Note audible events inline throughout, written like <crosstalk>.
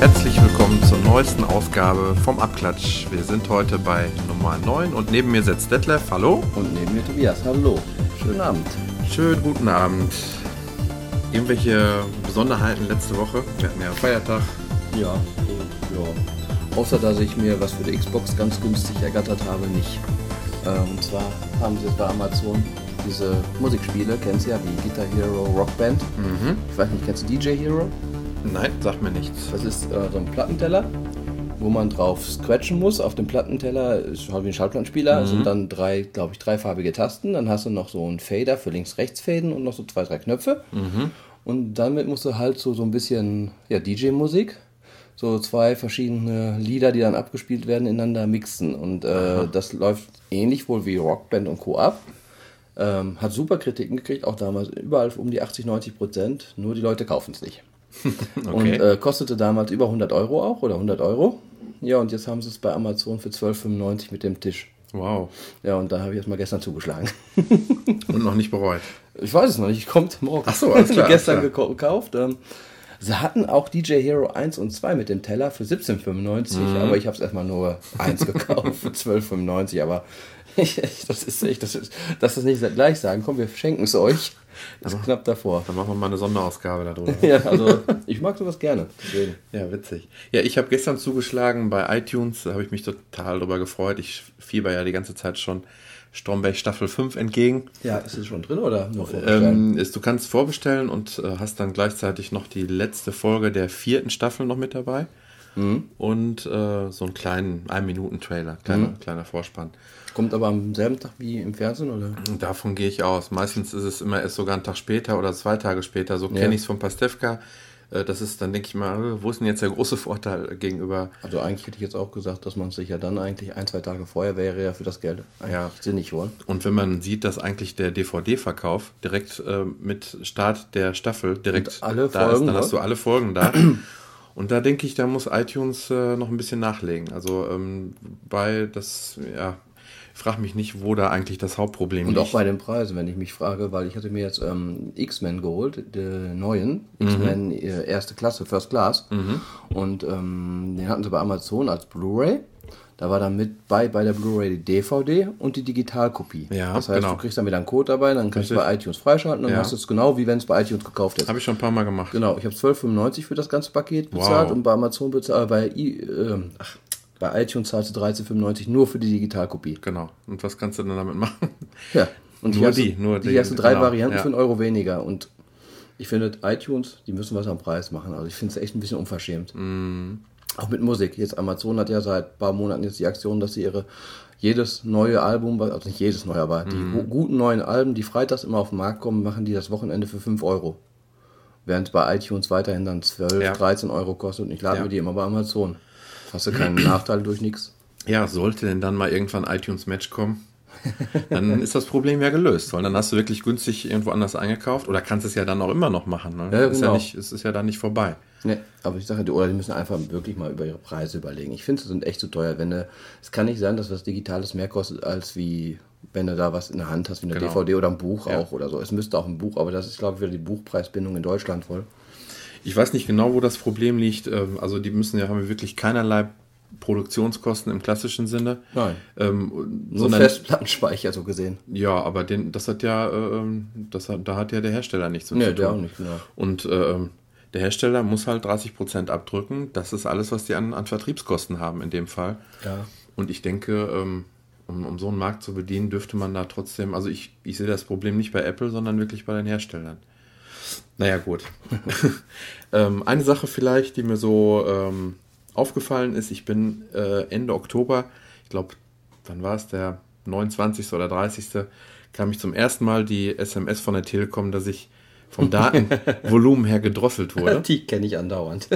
Herzlich willkommen zur neuesten Ausgabe vom Abklatsch. Wir sind heute bei Nummer 9 und neben mir sitzt Detlef. Hallo. Und neben mir Tobias. Hallo. Schönen Abend. Schönen guten Abend. Irgendwelche Besonderheiten letzte Woche? Wir hatten ja Feiertag. Ja, ja. Außer dass ich mir was für die Xbox ganz günstig ergattert habe, nicht. Äh, und zwar haben sie jetzt bei Amazon diese Musikspiele, kennst du ja, wie Guitar Hero, Rockband. Mhm. Ich weiß nicht, kennst du DJ Hero? Nein, sagt mir nichts. Das ist äh, so ein Plattenteller, wo man drauf scratchen muss. Auf dem Plattenteller ist halt wie ein Schallplattenspieler. sind dann drei, glaube ich, dreifarbige Tasten. Dann hast du noch so einen Fader für links-rechts-Fäden und noch so zwei, drei Knöpfe. Und damit musst du halt so, so ein bisschen ja, DJ-Musik, so zwei verschiedene Lieder, die dann abgespielt werden, ineinander mixen. Und äh, das läuft ähnlich wohl wie Rockband und Co. ab. Ähm, hat super Kritiken gekriegt, auch damals überall um die 80, 90 Prozent. Nur die Leute kaufen es nicht. <laughs> Und äh, kostete damals über 100 Euro auch oder 100 Euro. Ja, und jetzt haben sie es bei Amazon für 12,95 mit dem Tisch. Wow. Ja, und da habe ich jetzt mal gestern zugeschlagen. <laughs> Und noch nicht bereut. Ich weiß es noch nicht, kommt morgen. Ach so, alles <laughs> klar, gestern geko- gekauft. Ähm, sie hatten auch DJ Hero 1 und 2 mit dem Teller für 17,95, Mhm. aber ich habe es erstmal nur 1 gekauft für 12,95. Aber ich, <laughs> das ist echt, das ist, dass das nicht gleich sagen, komm, wir schenken es euch. Das ist knapp davor. Dann machen wir mal eine Sonderausgabe darüber. <laughs> Ja, also ich mag sowas gerne. Deswegen. Ja, witzig. Ja, ich habe gestern zugeschlagen bei iTunes, da habe ich mich total drüber gefreut. Ich fieber ja die ganze Zeit schon Stromberg Staffel 5 entgegen. Ja, ist es schon drin oder nur vorbestellen? Ähm, ist, du kannst vorbestellen und äh, hast dann gleichzeitig noch die letzte Folge der vierten Staffel noch mit dabei. Und äh, so einen kleinen 1-Minuten-Trailer, kleiner, kleiner Vorspann. Kommt aber am selben Tag wie im Fernsehen oder? Davon gehe ich aus. Meistens ist es immer erst sogar einen Tag später oder zwei Tage später. So kenne ich es von Pastewka. Äh, das ist, dann denke ich mal, äh, wo ist denn jetzt der große Vorteil gegenüber Also eigentlich hätte ich jetzt auch gesagt, dass man sich ja dann eigentlich ein, zwei Tage vorher wäre ja für das Geld Ja. sinnig holen. Und wenn man sieht, dass eigentlich der DVD-Verkauf direkt äh, mit Start der Staffel direkt da Folgen, ist, dann ne? hast du alle Folgen da. Und da denke ich, da muss iTunes äh, noch ein bisschen nachlegen. Also ähm, bei das, ja, frage mich nicht, wo da eigentlich das Hauptproblem Und liegt. auch bei den Preisen, wenn ich mich frage, weil ich hatte mir jetzt ähm, X-Men geholt, den neuen, Mhm. X-Men äh, erste Klasse, First Class. Und ähm, den hatten sie bei Amazon als Blu-ray. Da war dann mit bei, bei der Blu-ray die DVD und die Digitalkopie. Ja, das heißt, genau. du kriegst dann wieder einen Code dabei, dann kannst du bei iTunes freischalten und Ja. dann hast du es genau wie wenn es bei iTunes gekauft ist. Habe ich schon ein paar Mal gemacht. Genau, ich habe 12,95 für das ganze Paket bezahlt Wow. und bei Amazon bezahlt, äh, bei, I, ähm, ach, bei iTunes zahlst du 13,95 nur für die Digitalkopie. Genau. Und was kannst du dann damit machen? Ja, und Nur hier die, du, nur hier die, hast du drei genau, Varianten ja. für einen Euro weniger und ich finde iTunes, die müssen was am Preis machen. Also ich finde es echt ein bisschen unverschämt. Mm. Auch mit Musik. Jetzt Amazon hat ja seit ein paar Monaten jetzt die Aktion, dass sie ihre jedes neue Album, also nicht jedes neue, aber die Mm. gu- guten neuen Alben, die freitags immer auf den Markt kommen, machen die das Wochenende für 5 Euro. Während bei iTunes weiterhin dann 12, Ja. 13 Euro kostet und ich lade Ja. mir die immer bei Amazon. Hast du keinen Nachteil durch nichts. Ja, sollte denn dann mal irgendwann iTunes Match kommen, dann <laughs> ist das Problem ja gelöst, weil dann hast du wirklich günstig irgendwo anders eingekauft oder kannst es ja dann auch immer noch machen. Ne? Ja, ist ja genau. nicht, es ist ja dann nicht vorbei. Ne, aber ich sage, die, oder die müssen einfach wirklich mal über ihre Preise überlegen. Ich finde, sie sind echt zu teuer. Wenn du, es kann nicht sein, dass was Digitales mehr kostet, als wie wenn du da was in der Hand hast, wie eine Genau. DVD oder ein Buch Ja. auch oder so. Es müsste auch ein Buch, aber das ist, glaube ich, wieder die Buchpreisbindung in Deutschland voll. Ich weiß nicht genau, wo das Problem liegt. Ähm, Also die müssen ja haben wirklich keinerlei Produktionskosten im klassischen Sinne. Nein. Ähm, sondern, Festplattenspeicher so gesehen. ja, aber den, das hat ja, ähm, das hat, da hat ja der Hersteller nichts mit Ne, zu der auch tun. nicht, genau. Und ähm, der Hersteller muss halt 30% abdrücken. Das ist alles, was die an, an Vertriebskosten haben in dem Fall. Ja. Und ich denke, ähm, um, um so einen Markt zu bedienen, dürfte man da trotzdem, also ich, ich sehe das Problem nicht bei Apple, sondern wirklich bei den Herstellern. Naja, gut. <laughs> ähm, eine Sache vielleicht, die mir so ähm, aufgefallen ist, ich bin äh, Ende Oktober, ich glaube, wann war es, der 29. oder 30. kam ich zum ersten Mal die SMS von der Telekom, dass ich vom Datenvolumen her gedrosselt wurde. <laughs> Die kenne ich andauernd.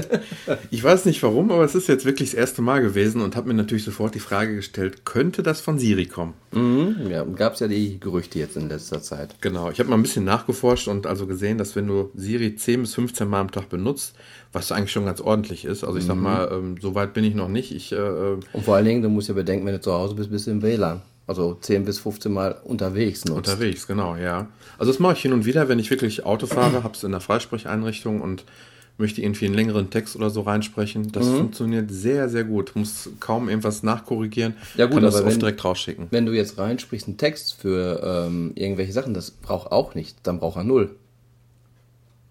ich weiß nicht warum, aber es ist jetzt wirklich das erste Mal gewesen und habe mir natürlich sofort die Frage gestellt, könnte das von Siri kommen? Mhm, ja, gab es ja die Gerüchte jetzt in letzter Zeit. Genau, ich habe mal ein bisschen nachgeforscht und also gesehen, dass wenn du Siri 10 bis 15 Mal am Tag benutzt, was eigentlich schon ganz ordentlich ist. Also ich sag mhm. mal, ähm, so weit bin ich noch nicht. Ich, äh, äh, und vor allen Dingen, du musst ja bedenken, wenn du zu Hause bist, bist du im WLAN. Also 10 bis 15 Mal unterwegs nutzt. Unterwegs, genau, ja. Also das mache ich hin und wieder, wenn ich wirklich Auto fahre, habe es in der Freisprecheinrichtung und möchte irgendwie einen längeren Text oder so reinsprechen. Das mhm. funktioniert sehr, sehr gut. Muss kaum irgendwas nachkorrigieren. Ja gut, kann das oft direkt rausschicken. Wenn du jetzt reinsprichst einen Text für ähm, irgendwelche Sachen, das braucht auch nicht. Dann braucht er null.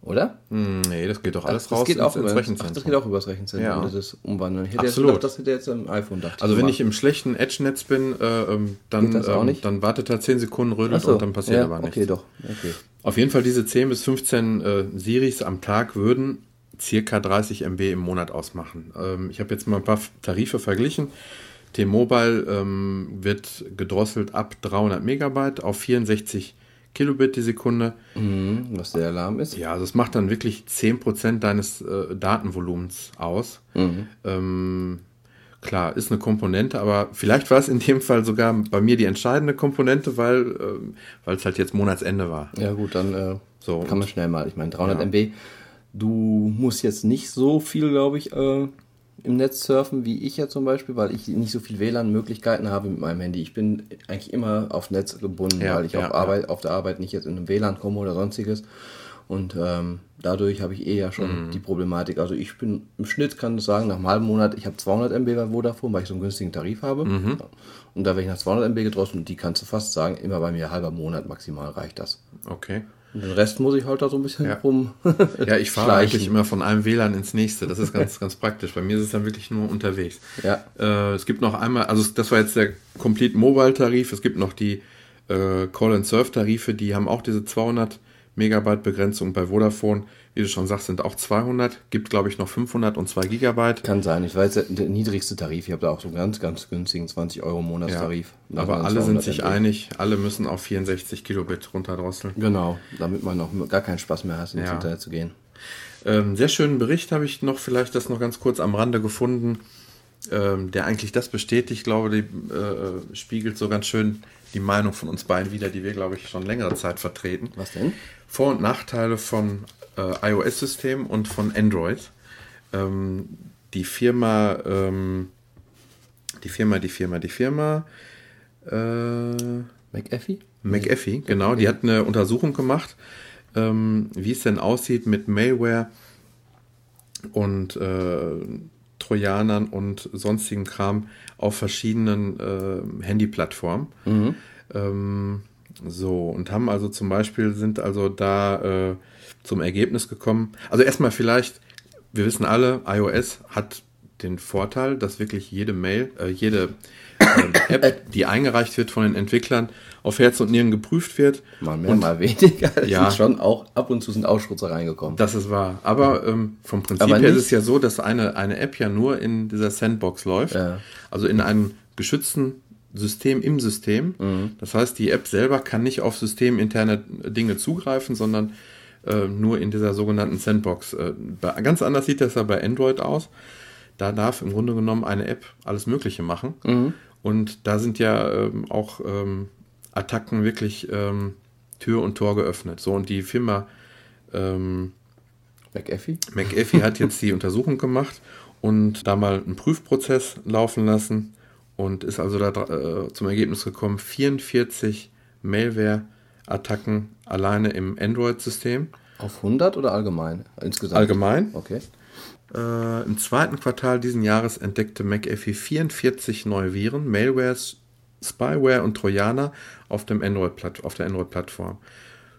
Oder? Hm, nee, das geht doch alles ach, raus geht ins, ins Rechenzentrum. Ach, das geht auch über das Rechenzentrum. Ja. Das umwandeln. Ich hätte Absolut. Gedacht, das hätte jetzt am iPhone dachte Also wenn ich im schlechten Edge-Netz bin, äh, ähm, dann, ähm, dann wartet er 10 Sekunden, rödelt so. und dann passiert ja, aber nichts. Okay, doch. Okay. Auf jeden Fall diese 10 bis 15 äh, Series am Tag würden circa 30 MB im Monat ausmachen. Ähm, ich habe jetzt mal ein paar Tarife verglichen. T-Mobile ähm, wird gedrosselt ab 300 Megabyte auf 64 Kilobit die Sekunde. Mhm, was der Alarm ist. Ja, also es macht dann wirklich 10% deines äh, Datenvolumens aus. Mhm. Ähm, klar, ist eine Komponente, aber vielleicht war es in dem Fall sogar bei mir die entscheidende Komponente, weil äh, es halt jetzt Monatsende war. Ja gut, dann äh, so, kann man schnell mal. Ich meine, 300 ja. MB, du musst jetzt nicht so viel, glaube ich, äh, im Netz surfen, wie ich ja zum Beispiel, weil ich nicht so viel WLAN-Möglichkeiten habe mit meinem Handy. Ich bin eigentlich immer auf Netz gebunden, ja, weil ich ja, auf, Arbeit, ja. auf der Arbeit nicht jetzt in einem WLAN komme oder sonstiges. Und ähm, dadurch habe ich eh ja schon mhm. die Problematik. Also ich bin im Schnitt, kann ich sagen, nach einem halben Monat, ich habe 200 MB bei Vodafone, weil ich so einen günstigen Tarif habe. Mhm. Und da werde ich nach 200 MB gedrosselt und die kannst du fast sagen, immer bei mir halber Monat maximal reicht das. Okay. Den Rest muss ich halt da so ein bisschen ja. rum. <laughs> ja, ich fahre eigentlich immer von einem WLAN ins nächste. Das ist ganz, <laughs> ganz praktisch. Bei mir ist es dann wirklich nur unterwegs. Ja. Äh, es gibt noch einmal, also das war jetzt der Complete Mobile Tarif. Es gibt noch die äh, Call and Surf Tarife, die haben auch diese 200 Megabyte Begrenzung bei Vodafone wie du schon sagst, sind auch 200. Gibt, glaube ich, noch 500 und 2 Gigabyte. Kann sein. Ich weiß, der niedrigste Tarif. Ich habe da auch so einen ganz, ganz günstigen 20 Euro Monatstarif. Ja, aber alle sind sich MB. einig. Alle müssen auf 64 Kilobit runterdrosseln. Genau. Damit man noch gar keinen Spaß mehr hat, ins ja. Internet zu gehen. Ähm, sehr schönen Bericht habe ich noch vielleicht das noch ganz kurz am Rande gefunden, ähm, der eigentlich das bestätigt. Ich glaube, die äh, spiegelt so ganz schön die Meinung von uns beiden wieder, die wir, glaube ich, schon längere Zeit vertreten. Was denn? Vor- und Nachteile von äh, iOS-System und von Android. Ähm, die Firma, ähm, die Firma, die Firma, die Firma. Äh, McAfee? McAfee, genau. Die hat eine Untersuchung gemacht, ähm, wie es denn aussieht mit Malware und äh, Trojanern und sonstigen Kram auf verschiedenen äh, Handyplattformen. Mhm. Ähm, so, und haben also zum Beispiel, sind also da äh, zum Ergebnis gekommen. Also erstmal vielleicht, wir wissen alle, iOS hat den Vorteil, dass wirklich jede Mail, äh, jede äh, App, <coughs> die eingereicht wird von den Entwicklern, auf Herz und Nieren geprüft wird. Mal mehr, und, mal weniger. Ja, ist schon auch ab und zu sind Ausschutzer reingekommen. Das ist wahr. Aber ähm, vom Prinzip Aber her ist es ja so, dass eine, eine App ja nur in dieser Sandbox läuft. Ja. Also in einem geschützten System im System. Mhm. Das heißt, die App selber kann nicht auf systeminterne Dinge zugreifen, sondern äh, nur in dieser sogenannten Sandbox. Äh, ganz anders sieht das ja bei Android aus. Da darf im Grunde genommen eine App alles Mögliche machen. Mhm. Und da sind ja ähm, auch ähm, Attacken wirklich ähm, Tür und Tor geöffnet. So, und die Firma ähm, McAfee? McAfee hat jetzt <laughs> die Untersuchung gemacht und da mal einen Prüfprozess laufen lassen und ist also da äh, zum Ergebnis gekommen, 44 Malware-Attacken alleine im Android-System. Auf 100 oder allgemein? Insgesamt? Allgemein. Okay. Äh, Im zweiten Quartal diesen Jahres entdeckte McAfee 44 neue Viren, Malwares, Spyware und Trojaner auf, dem Android auf der Android-Plattform.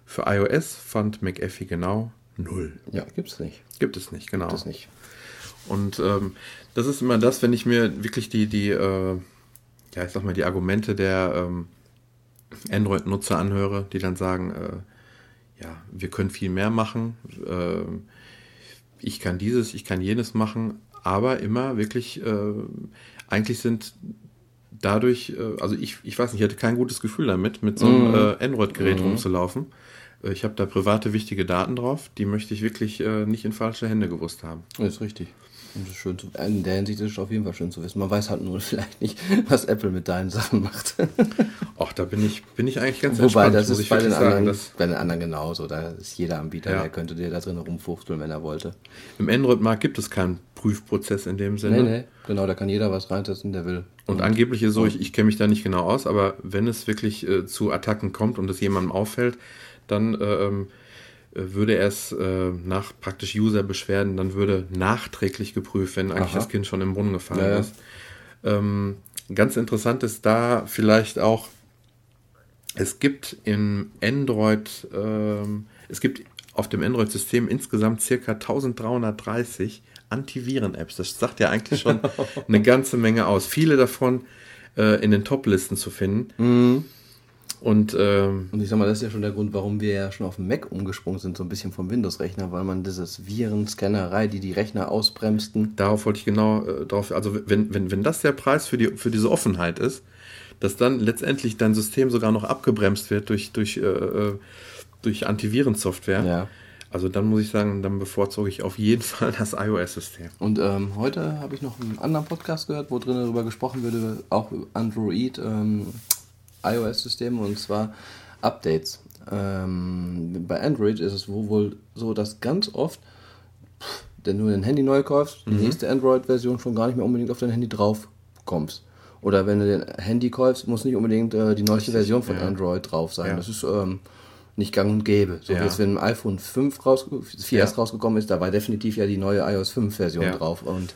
Für iOS fand McAfee genau null. Ja, gibt es nicht. Gibt es nicht, genau. Gibt es nicht. Und ähm, das ist immer das, wenn ich mir wirklich die, die, äh, ja, ich sag mal, die Argumente der ähm, Android-Nutzer anhöre, die dann sagen, äh, ja, wir können viel mehr machen, äh, ich kann dieses, ich kann jenes machen, aber immer wirklich, äh, eigentlich sind dadurch, äh, also ich, ich weiß nicht, ich hatte kein gutes Gefühl damit, mit so einem mm. Android-Gerät mm. rumzulaufen. Äh, ich habe da private wichtige Daten drauf, die möchte ich wirklich äh, nicht in falsche Hände gewusst haben. Das ist richtig. Und das ist schön zu, in der Hinsicht ist es auf jeden Fall schön zu wissen. Man weiß halt nur <laughs> vielleicht nicht, was Apple mit deinen Sachen macht. <laughs> Ach, da bin ich, bin ich eigentlich ganz Wobei, entspannt, das muss ist ich bei den, sagen, anderen, dass- bei den anderen genauso. Da ist jeder Anbieter, Ja. der könnte dir da drin rumfuchteln, wenn er wollte. Im Android-Markt gibt es keinen Prüfprozess in dem Sinne. Nee, nee, genau, da kann jeder was reinsetzen, der will. Und angeblich ist so, ich, ich kenne mich da nicht genau aus, aber wenn es wirklich äh, zu Attacken kommt und es jemandem auffällt, dann äh, ähm, äh, würde er es äh, nach praktisch User-Beschwerden, dann würde nachträglich geprüft, wenn eigentlich Aha. das Kind schon im Brunnen gefallen ja. ist. Ähm, ganz interessant ist da vielleicht auch, es gibt im Android, ähm, es gibt auf dem Android-System insgesamt circa 1330 Antiviren-Apps. Das sagt ja eigentlich schon eine ganze Menge aus. Viele davon äh, in den Top-Listen zu finden. Und ähm, Und ich sag mal, das ist ja schon der Grund, warum wir ja schon auf den Mac umgesprungen sind, so ein bisschen vom Windows-Rechner, weil man dieses Virenscannerei, die die Rechner ausbremsten. darauf wollte ich genau äh, drauf, also wenn, wenn, wenn das der Preis für, die, für diese Offenheit ist, dass dann letztendlich dein System sogar noch abgebremst wird durch, durch, äh, äh, durch Antivirensoftware, Ja. Also dann muss ich sagen, dann bevorzuge ich auf jeden <laughs> Fall das iOS-System. Und ähm, heute habe ich noch einen anderen Podcast gehört, wo drin darüber gesprochen würde, auch Android, ähm, iOS-Systeme und zwar Updates. Ähm, bei Android ist es wohl- so, dass ganz oft, pff, wenn du ein Handy neu kaufst, die nächste Android-Version schon gar nicht mehr unbedingt auf dein Handy drauf kommst. Oder wenn du den Handy kaufst, muss nicht unbedingt äh, die neueste Version von ja. Android drauf sein. Ja. Das ist ähm, nicht gang und gäbe. So Ja. wie jetzt, wenn ein iPhone 5 raus, 4S Ja. rausgekommen ist, da war definitiv ja die neue iOS 5 Version Ja. drauf. Und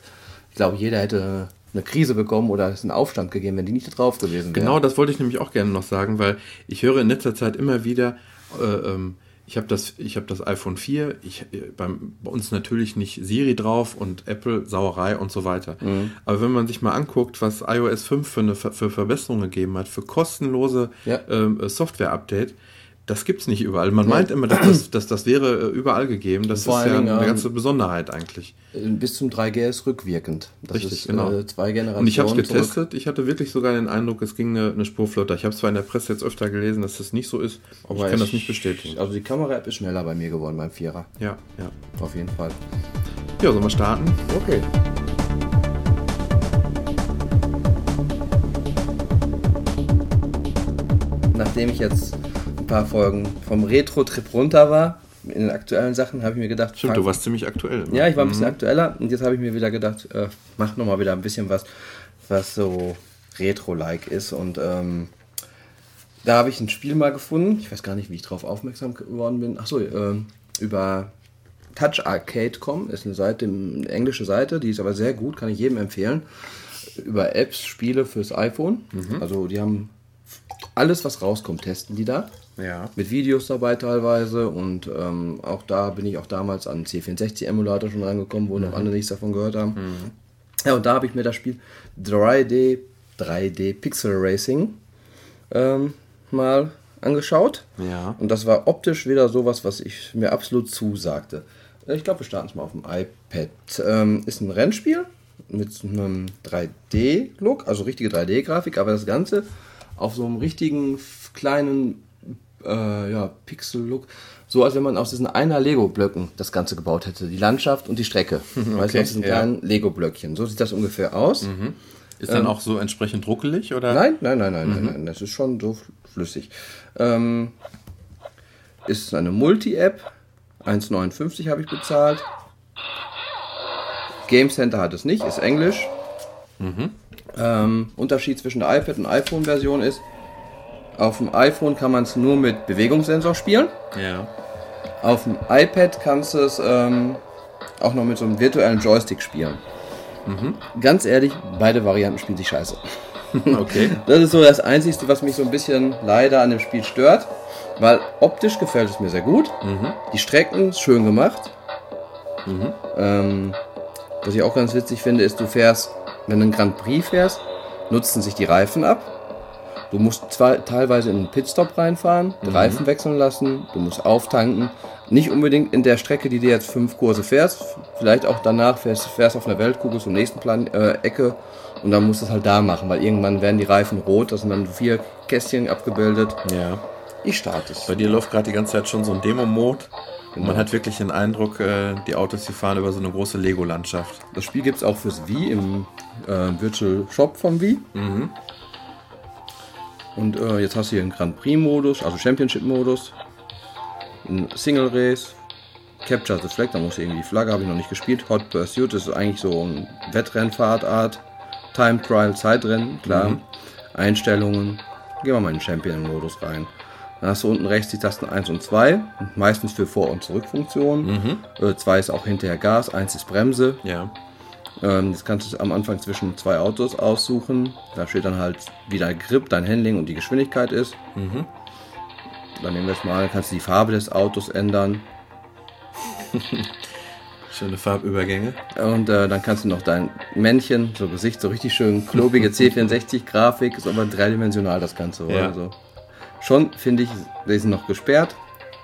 ich glaube, jeder hätte eine Krise bekommen oder es einen Aufstand gegeben, wenn die nicht da drauf gewesen wäre. Genau, das wollte ich nämlich auch gerne noch sagen, weil ich höre in letzter Zeit immer wieder, äh, ähm, ich habe das, ich hab das iPhone 4, ich, äh, beim, bei uns natürlich nicht Siri drauf und Apple, Sauerei und so weiter. Mhm. Aber wenn man sich mal anguckt, was iOS 5 für, eine, für Verbesserungen gegeben hat, für kostenlose Ja. ähm, äh, Software-Update, das gibt's nicht überall. Man meint immer, dass das, dass das wäre äh, überall gegeben. Das Vor ist ja eine ähm, ganze Besonderheit eigentlich. Bis zum 3GS rückwirkend. Das Richtig, ist genau. äh, zwei Generationen. Und ich habe es zurück. getestet. Ich hatte wirklich sogar den Eindruck, es ging eine, eine Spur flotter. Ich habe zwar in der Presse jetzt öfter gelesen, dass das nicht so ist, aber ich kann das nicht bestätigen. Also die Kamera-App ist schneller bei mir geworden beim Vierer. Ja, ja. Auf jeden Fall. Ja, sollen wir starten? Okay. Nachdem ich jetzt ein paar Folgen vom Retro-Trip runter war, in den aktuellen Sachen, habe ich mir gedacht, Stimmt, du warst ziemlich aktuell. immer. Ja, ich war ein bisschen aktueller und jetzt habe ich mir wieder gedacht, äh, mach nochmal wieder ein bisschen was, was so Retro-like ist. Und ähm, da habe ich ein Spiel mal gefunden. Ich weiß gar nicht, wie ich darauf aufmerksam geworden bin. Achso, ähm, über toucharcade.com ist eine Seite, eine englische Seite, die ist aber sehr gut, kann ich jedem empfehlen. Über Apps, Spiele fürs iPhone. Also die haben alles, was rauskommt, testen die da. Ja. Mit Videos dabei teilweise und ähm, auch da bin ich auch damals an C64-Emulator schon rangekommen, wo noch andere nichts davon gehört haben. Ja, und da habe ich mir das Spiel 3D, 3D Pixel Racing ähm, mal angeschaut. Ja. Und das war optisch wieder sowas, was ich mir absolut zusagte. Ich glaube, wir starten es mal auf dem iPad. Ähm, ist ein Rennspiel mit einem 3D-Look, also richtige 3D-Grafik, aber das Ganze auf so einem richtigen kleinen äh, ja, Pixel-Look. So als wenn man aus diesen einer Lego-Blöcken das Ganze gebaut hätte. Die Landschaft und die Strecke. <laughs> Weißt du, aus diesen ja. kleinen Lego-Blöckchen. So sieht das ungefähr aus. Ist dann auch so entsprechend ruckelig oder? Nein, nein, nein, nein, nein, nein. Das ist schon so flüssig. Ähm, ist eine Multi-App. 1,59 habe ich bezahlt. Game Center hat es nicht, ist Englisch. Ähm, Unterschied zwischen der iPad und iPhone-Version ist, auf dem iPhone kann man es nur mit Bewegungssensor spielen. Ja. Auf dem iPad kannst du es ähm, auch noch mit so einem virtuellen Joystick spielen. Ganz ehrlich, beide Varianten spielen sich scheiße. <laughs> Okay. Das ist so das Einzige, was mich so ein bisschen leider an dem Spiel stört. Weil optisch gefällt es mir sehr gut. Die Strecken schön gemacht. Ähm, was ich auch ganz witzig finde, ist, du fährst, wenn du einen Grand Prix fährst, nutzen sich die Reifen ab. Du musst zwar teilweise in einen Pitstop reinfahren, die Reifen wechseln lassen, du musst auftanken. Nicht unbedingt in der Strecke, die du jetzt fünf Kurse fährst. Vielleicht auch danach fährst, fährst auf einer Weltkugel zur nächsten Plan äh, Ecke und dann musst du es halt da machen, weil irgendwann werden die Reifen rot, das sind dann vier Kästchen abgebildet. Ja. Ich starte es. Bei dir läuft gerade die ganze Zeit schon so ein Demo-Mode. Und man hat wirklich den Eindruck, äh, die Autos, die fahren über so eine große Lego-Landschaft. Das Spiel gibt es auch fürs Wii im äh, Virtual Shop vom Wii. Und äh, jetzt hast du hier einen Grand Prix-Modus, also Championship-Modus, ein Single Race, Capture the Flag, da muss irgendwie die Flagge, habe ich noch nicht gespielt. Hot Pursuit, das ist eigentlich so ein Wettrennfahrtart. Time Trial, Zeitrennen, klar. Einstellungen. Gehen wir mal in den Champion-Modus rein. Dann hast du unten rechts die Tasten 1 und 2, meistens für Vor- und Zurückfunktionen. 2 ist auch hinterher Gas, 1 ist Bremse. Ja. Ähm, das kannst du am Anfang zwischen zwei Autos aussuchen. Da steht dann halt, wie dein Grip, dein Handling und die Geschwindigkeit ist. Dann nehmen wir es mal, kannst du die Farbe des Autos ändern. <laughs> Schöne Farbübergänge. Und äh, dann kannst du noch dein Männchen, so Gesicht, so richtig schön klobige C64-Grafik, ist aber dreidimensional das Ganze. Ja. Also schon finde ich, die sind noch gesperrt,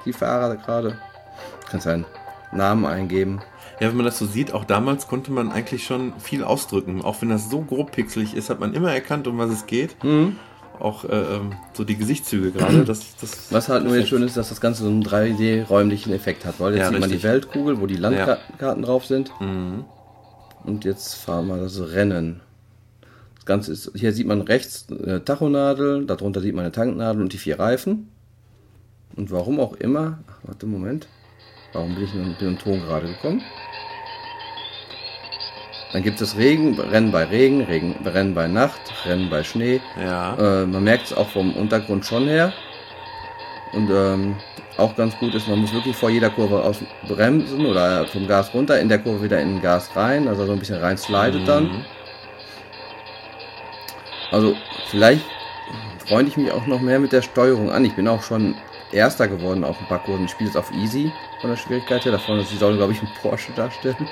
die Fahrer gerade. Du kannst deinen Namen eingeben. Ja, wenn man das so sieht, auch damals konnte man eigentlich schon viel ausdrücken. Auch wenn das so grob pixelig ist, hat man immer erkannt, um was es geht. Mhm. Auch äh, ähm, so die Gesichtszüge gerade. <clears throat> Das, das, Was halt nur jetzt schön ist, dass das Ganze so einen 3D-räumlichen Effekt hat. Weil jetzt Ja, sieht man die richtig. Weltkugel, wo die Landkarten drauf sind. Mhm. Und jetzt fahren wir das Rennen. Das Ganze ist, hier sieht man rechts eine Tachonadel, darunter sieht man eine Tanknadel und die vier Reifen. Und warum auch immer, ach, warte, Moment. Warum bin ich mit dem Ton gerade gekommen? Dann gibt es Regen, Rennen bei Regen, Regen, Rennen bei Nacht, Rennen bei Schnee. Ja. Äh, man merkt es auch vom Untergrund schon her. Und ähm, auch ganz gut ist, man muss wirklich vor jeder Kurve aus bremsen oder vom Gas runter, in der Kurve wieder in den Gas rein, also so ein bisschen rein slidet dann. Mhm. Also vielleicht freue ich mich auch noch mehr mit der Steuerung an. Ich bin auch schon Erster geworden auf ein paar Kurven. Ich spiele es auf Easy von der Schwierigkeit her. Da vorne sie soll, glaube ich, ein Porsche darstellen.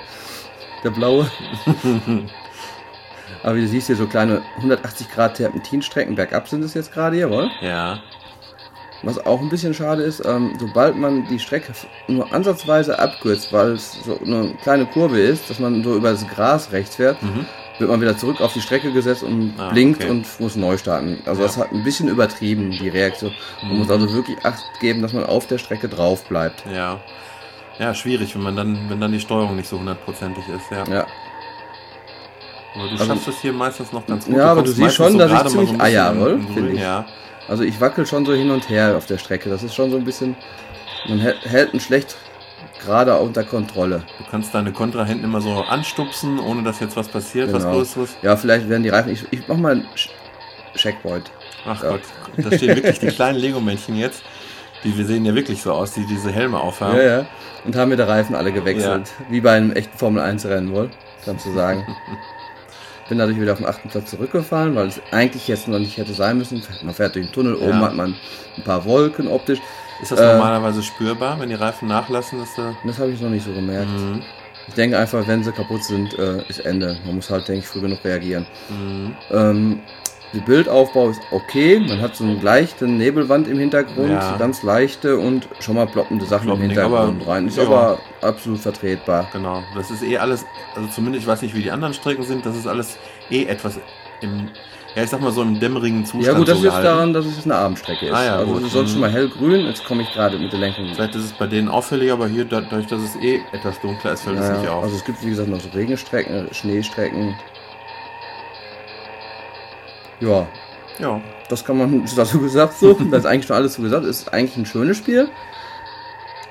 Der blaue. <laughs> Aber wie du siehst hier so kleine 180 Grad Terpentinstrecken bergab sind es jetzt gerade, jawohl. Ja. Was auch ein bisschen schade ist, ähm, sobald man die Strecke nur ansatzweise abkürzt, weil es so eine kleine Kurve ist, dass man so über das Gras rechts fährt, wird man wieder zurück auf die Strecke gesetzt und Mhm. Ah, blinkt okay. und muss neu starten. Also Ja. das hat ein bisschen übertrieben, die Reaktion. Man muss also wirklich Acht geben, dass man auf der Strecke drauf bleibt. Ja. Ja, schwierig, wenn man dann, wenn dann die Steuerung nicht so hundertprozentig ist, ja. Ja, Aber du Also- schaffst es hier meistens noch ganz gut. Ja, aber du siehst schon, dass ich ziemlich bisschen Eier, Grün, finde ich. Ja. also ich wackel schon so hin und her auf der Strecke. Das ist schon so ein bisschen, man hält, ihn schlecht gerade unter Kontrolle. Du kannst deine Kontrahenten immer so anstupsen, ohne dass jetzt was passiert, was Genau. Größeres. Ja, vielleicht werden die Reifen, ich, ich mach mal einen Checkpoint. Ach Ja. Gott, da stehen wirklich die kleinen Lego-Männchen jetzt. Die wir sehen ja wirklich so aus, die diese Helme aufhaben. Ja, ja. Und haben mir die Reifen alle gewechselt. Wie bei einem echten Formel 1 Rennen wohl, kannst du sagen. <laughs> Bin dadurch wieder auf den achten Platz zurückgefallen, weil es eigentlich jetzt noch nicht hätte sein müssen. Man fährt durch den Tunnel, oben Ja. hat man ein paar Wolken optisch. Ist das Äh, normalerweise spürbar, wenn die Reifen nachlassen? Dass da Das habe ich noch nicht so gemerkt. Mhm. Ich denke einfach, wenn sie kaputt sind, äh, ist Ende. Man muss halt, denke ich, früh genug reagieren. Mhm. Ähm, der Bildaufbau ist okay. Man hat so eine leichte Nebelwand im Hintergrund, Ja. ganz leichte und schon mal ploppende Sachen im Ploppending, Hintergrund aber- rein. Ist ja. aber absolut vertretbar. Genau, das ist eh alles, also zumindest, ich weiß nicht, wie die anderen Strecken sind, das ist alles eh etwas im, ja, ich sag mal so im dämmerigen Zustand. Ja gut, das so gehalten. daran, dass es eine Abendstrecke ist. Ah ja, also gut. es ist sonst Mhm. schon mal hellgrün, jetzt komme ich gerade mit der Lenkung. Vielleicht ist es bei denen auffälliger, aber hier, da- dadurch, dass es eh etwas dunkler ist, fällt es Ja, nicht auf. also es gibt wie gesagt noch so Regenstrecken, Schneestrecken. Ja, ja, das kann man <laughs> dazu gesagt so. das ist eigentlich schon alles so gesagt. Ist eigentlich ein schönes Spiel.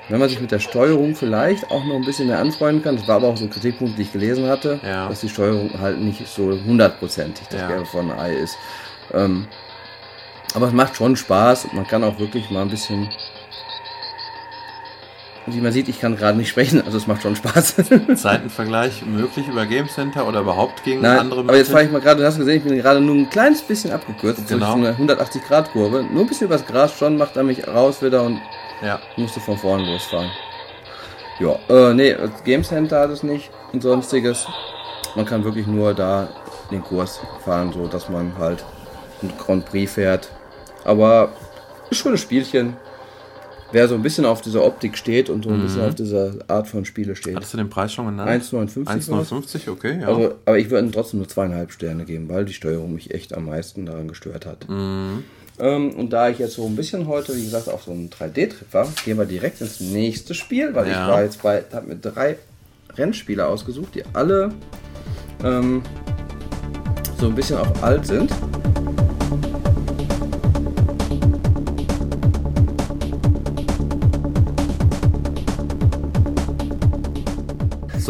Wenn man sich mit der Steuerung vielleicht auch noch ein bisschen mehr anfreunden kann. Das war aber auch so ein Kritikpunkt, den ich gelesen hatte, Ja. dass die Steuerung halt nicht so hundertprozentig das Ja. Gelbe von Ei ist. Ähm, aber es macht schon Spaß. und Man kann auch wirklich mal ein bisschen. Wie man sieht, ich kann gerade nicht sprechen, also es macht schon Spaß. <laughs> Zeitenvergleich möglich über Game Center oder überhaupt gegen Nein, andere aber jetzt fahre ich mal gerade, du hast gesehen, ich bin gerade nur ein kleines bisschen abgekürzt Genau. durch so eine 180 Grad Kurve. Nur ein bisschen übers Gras schon, macht er mich raus wieder und Ja, musste von vorne losfahren. Ja, äh, nee, Game Center hat es nicht und sonstiges. Man kann wirklich nur da den Kurs fahren, so dass man halt ein Grand Prix fährt. Aber ein schönes Spielchen. Wer so ein bisschen auf diese Optik steht und so ein bisschen auf diese Art von Spiele steht. hattest du den Preis schon genannt? 1,59 war's. 1,59, okay, ja. Also, aber ich würde trotzdem nur zweieinhalb Sterne geben, weil die Steuerung mich echt am meisten daran gestört hat. Ähm, und da ich jetzt so ein bisschen heute, wie gesagt, auf so einem 3D-Trip war, gehen wir direkt ins nächste Spiel, weil Ja. ich war jetzt bei, habe mir drei Rennspiele ausgesucht, die alle ähm, so ein bisschen auch alt sind.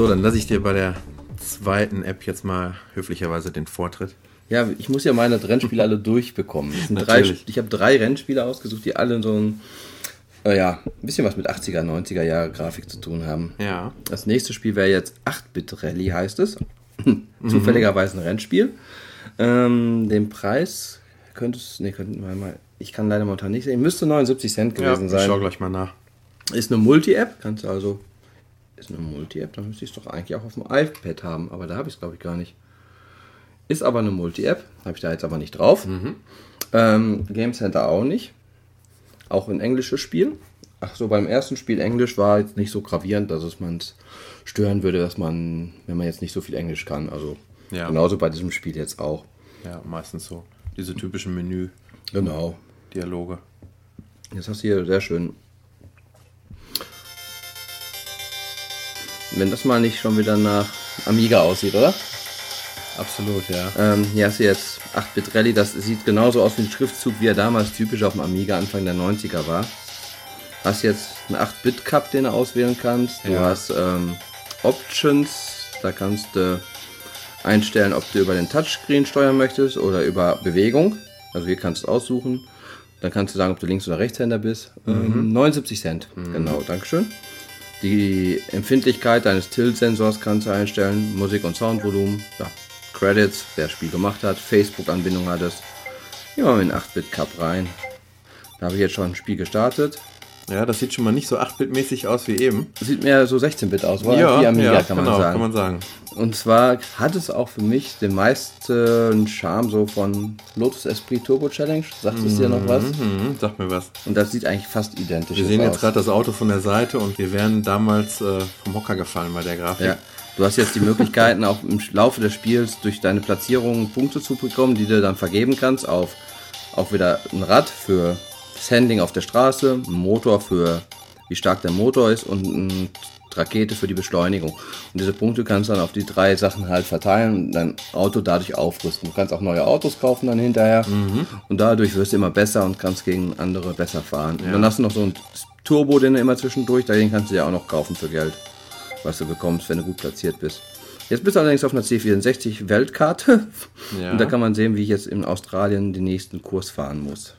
So, dann lasse ich dir bei der zweiten App jetzt mal höflicherweise den Vortritt. Ja, ich muss ja meine Rennspiele alle <laughs> durchbekommen. Drei, ich habe drei Rennspiele ausgesucht, die alle so ein, äh, ja, ein bisschen was mit 80er, 90er Jahre Grafik zu tun haben. Ja. Das nächste Spiel wäre jetzt 8-Bit Rally, heißt es. Zufälligerweise ein Rennspiel. Ähm, den Preis könnte es, nee, könnten wir mal, ich kann leider momentan nicht sehen, müsste 79 Cent Ja, gewesen ich schau sein. gleich mal nach. Ist eine Multi-App, kannst du also, ist eine Multi-App, dann müsste ich es doch eigentlich auch auf dem iPad haben, aber da habe ich es glaube ich gar nicht. Ist aber eine Multi-App, habe ich da jetzt aber nicht drauf. Ähm, Game Center auch nicht. Auch ein englisches Spiel. Ach so, beim ersten Spiel Englisch war jetzt nicht so gravierend, dass es man stören würde, dass man, wenn man jetzt nicht so viel Englisch kann. Also Ja. genauso bei diesem Spiel jetzt auch. Ja, meistens so. Diese typischen Menü-Dialoge. Genau. Jetzt hast du hier sehr schön. Wenn das mal nicht schon wieder nach Amiga aussieht, oder? Absolut, ja. Ähm, hier hast du jetzt 8-Bit Rally, das sieht genauso aus wie ein Schriftzug, wie er damals typisch auf dem Amiga Anfang der 90er war. Hast jetzt einen 8-Bit Cup, den du auswählen kannst. Du Ja. hast ähm, Options, da kannst du einstellen, ob du über den Touchscreen steuern möchtest oder über Bewegung. Also hier kannst du aussuchen. Dann kannst du sagen, ob du Links- oder Rechtshänder bist. Ähm, 79 Cent, genau, Dankeschön. Die Empfindlichkeit deines Tilt-Sensors kannst du einstellen, Musik- und Soundvolumen, ja, Credits, wer das Spiel gemacht hat, Facebook-Anbindung hat es. Gehen wir mal in den 8-Bit-Cup rein. Da habe ich jetzt schon ein Spiel gestartet. Ja, das sieht schon mal nicht so 8-Bit-mäßig aus wie eben. Sieht mehr so 16-Bit aus, war wie Amiga, kann man genau, sagen. kann man sagen. Und zwar hat es auch für mich den meisten Charme so von Lotus Esprit Turbo Challenge. Sagt es dir noch was? Mhm, sag mir was. Und das sieht eigentlich fast identisch Wir sehen aus. jetzt gerade das Auto von der Seite und wir wären damals äh, vom Hocker gefallen bei der Grafik. Ja. Du hast jetzt die Möglichkeiten, auch im Laufe des Spiels durch deine Platzierungen Punkte zu bekommen, die du dann vergeben kannst auf auch wieder ein Rad für das Handling auf der Straße, ein Motor für wie stark der Motor ist und eine Rakete für die Beschleunigung. Und diese Punkte kannst du dann auf die drei Sachen halt verteilen und dein Auto dadurch aufrüsten. Du kannst auch neue Autos kaufen dann hinterher und dadurch wirst du immer besser und kannst gegen andere besser fahren. Und dann hast du noch so einen Turbo, den du immer zwischendurch, den kannst du ja auch noch kaufen für Geld was du bekommst, wenn du gut platziert bist. Jetzt bist du allerdings auf einer C64 Weltkarte Ja. <laughs> und da kann man sehen, wie ich jetzt in Australien den nächsten Kurs fahren muss.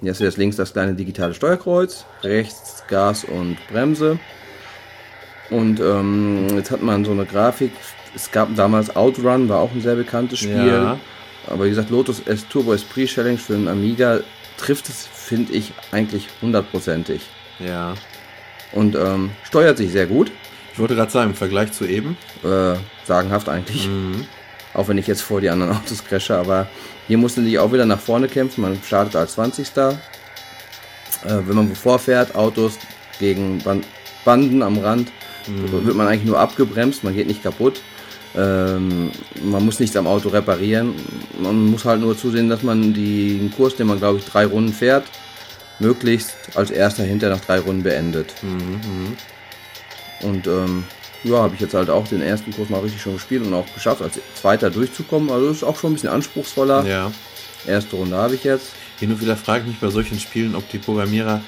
Jetzt links das kleine digitale Steuerkreuz, rechts Gas und Bremse. Und ähm, jetzt hat man so eine Grafik. Es gab damals Outrun, war auch ein sehr bekanntes Spiel. Ja. Aber wie gesagt, Lotus S Turbo Esprit Challenge für einen Amiga trifft es, finde ich, eigentlich hundertprozentig. Ja. Und ähm, steuert sich sehr gut. Ich wollte gerade sagen, im Vergleich zu eben. Äh, sagenhaft eigentlich. Auch wenn ich jetzt vor die anderen Autos crashe, aber hier musste ich auch wieder nach vorne kämpfen. Man startet als 20. Äh, wenn man vorfährt, Autos gegen Ban Banden am Rand, wird man eigentlich nur abgebremst, man geht nicht kaputt. Ähm, man muss nichts am Auto reparieren. Man muss halt nur zusehen, dass man den Kurs, den man glaube ich drei Runden fährt, möglichst als erster hinter nach drei Runden beendet. Und ähm, ja, habe ich jetzt halt auch den ersten Kurs mal richtig schon gespielt und auch geschafft, als Zweiter durchzukommen. Also ist auch schon ein bisschen anspruchsvoller. Ja. Erste Runde habe ich jetzt. Hin und wieder frage ich mich bei solchen Spielen, ob die Programmierer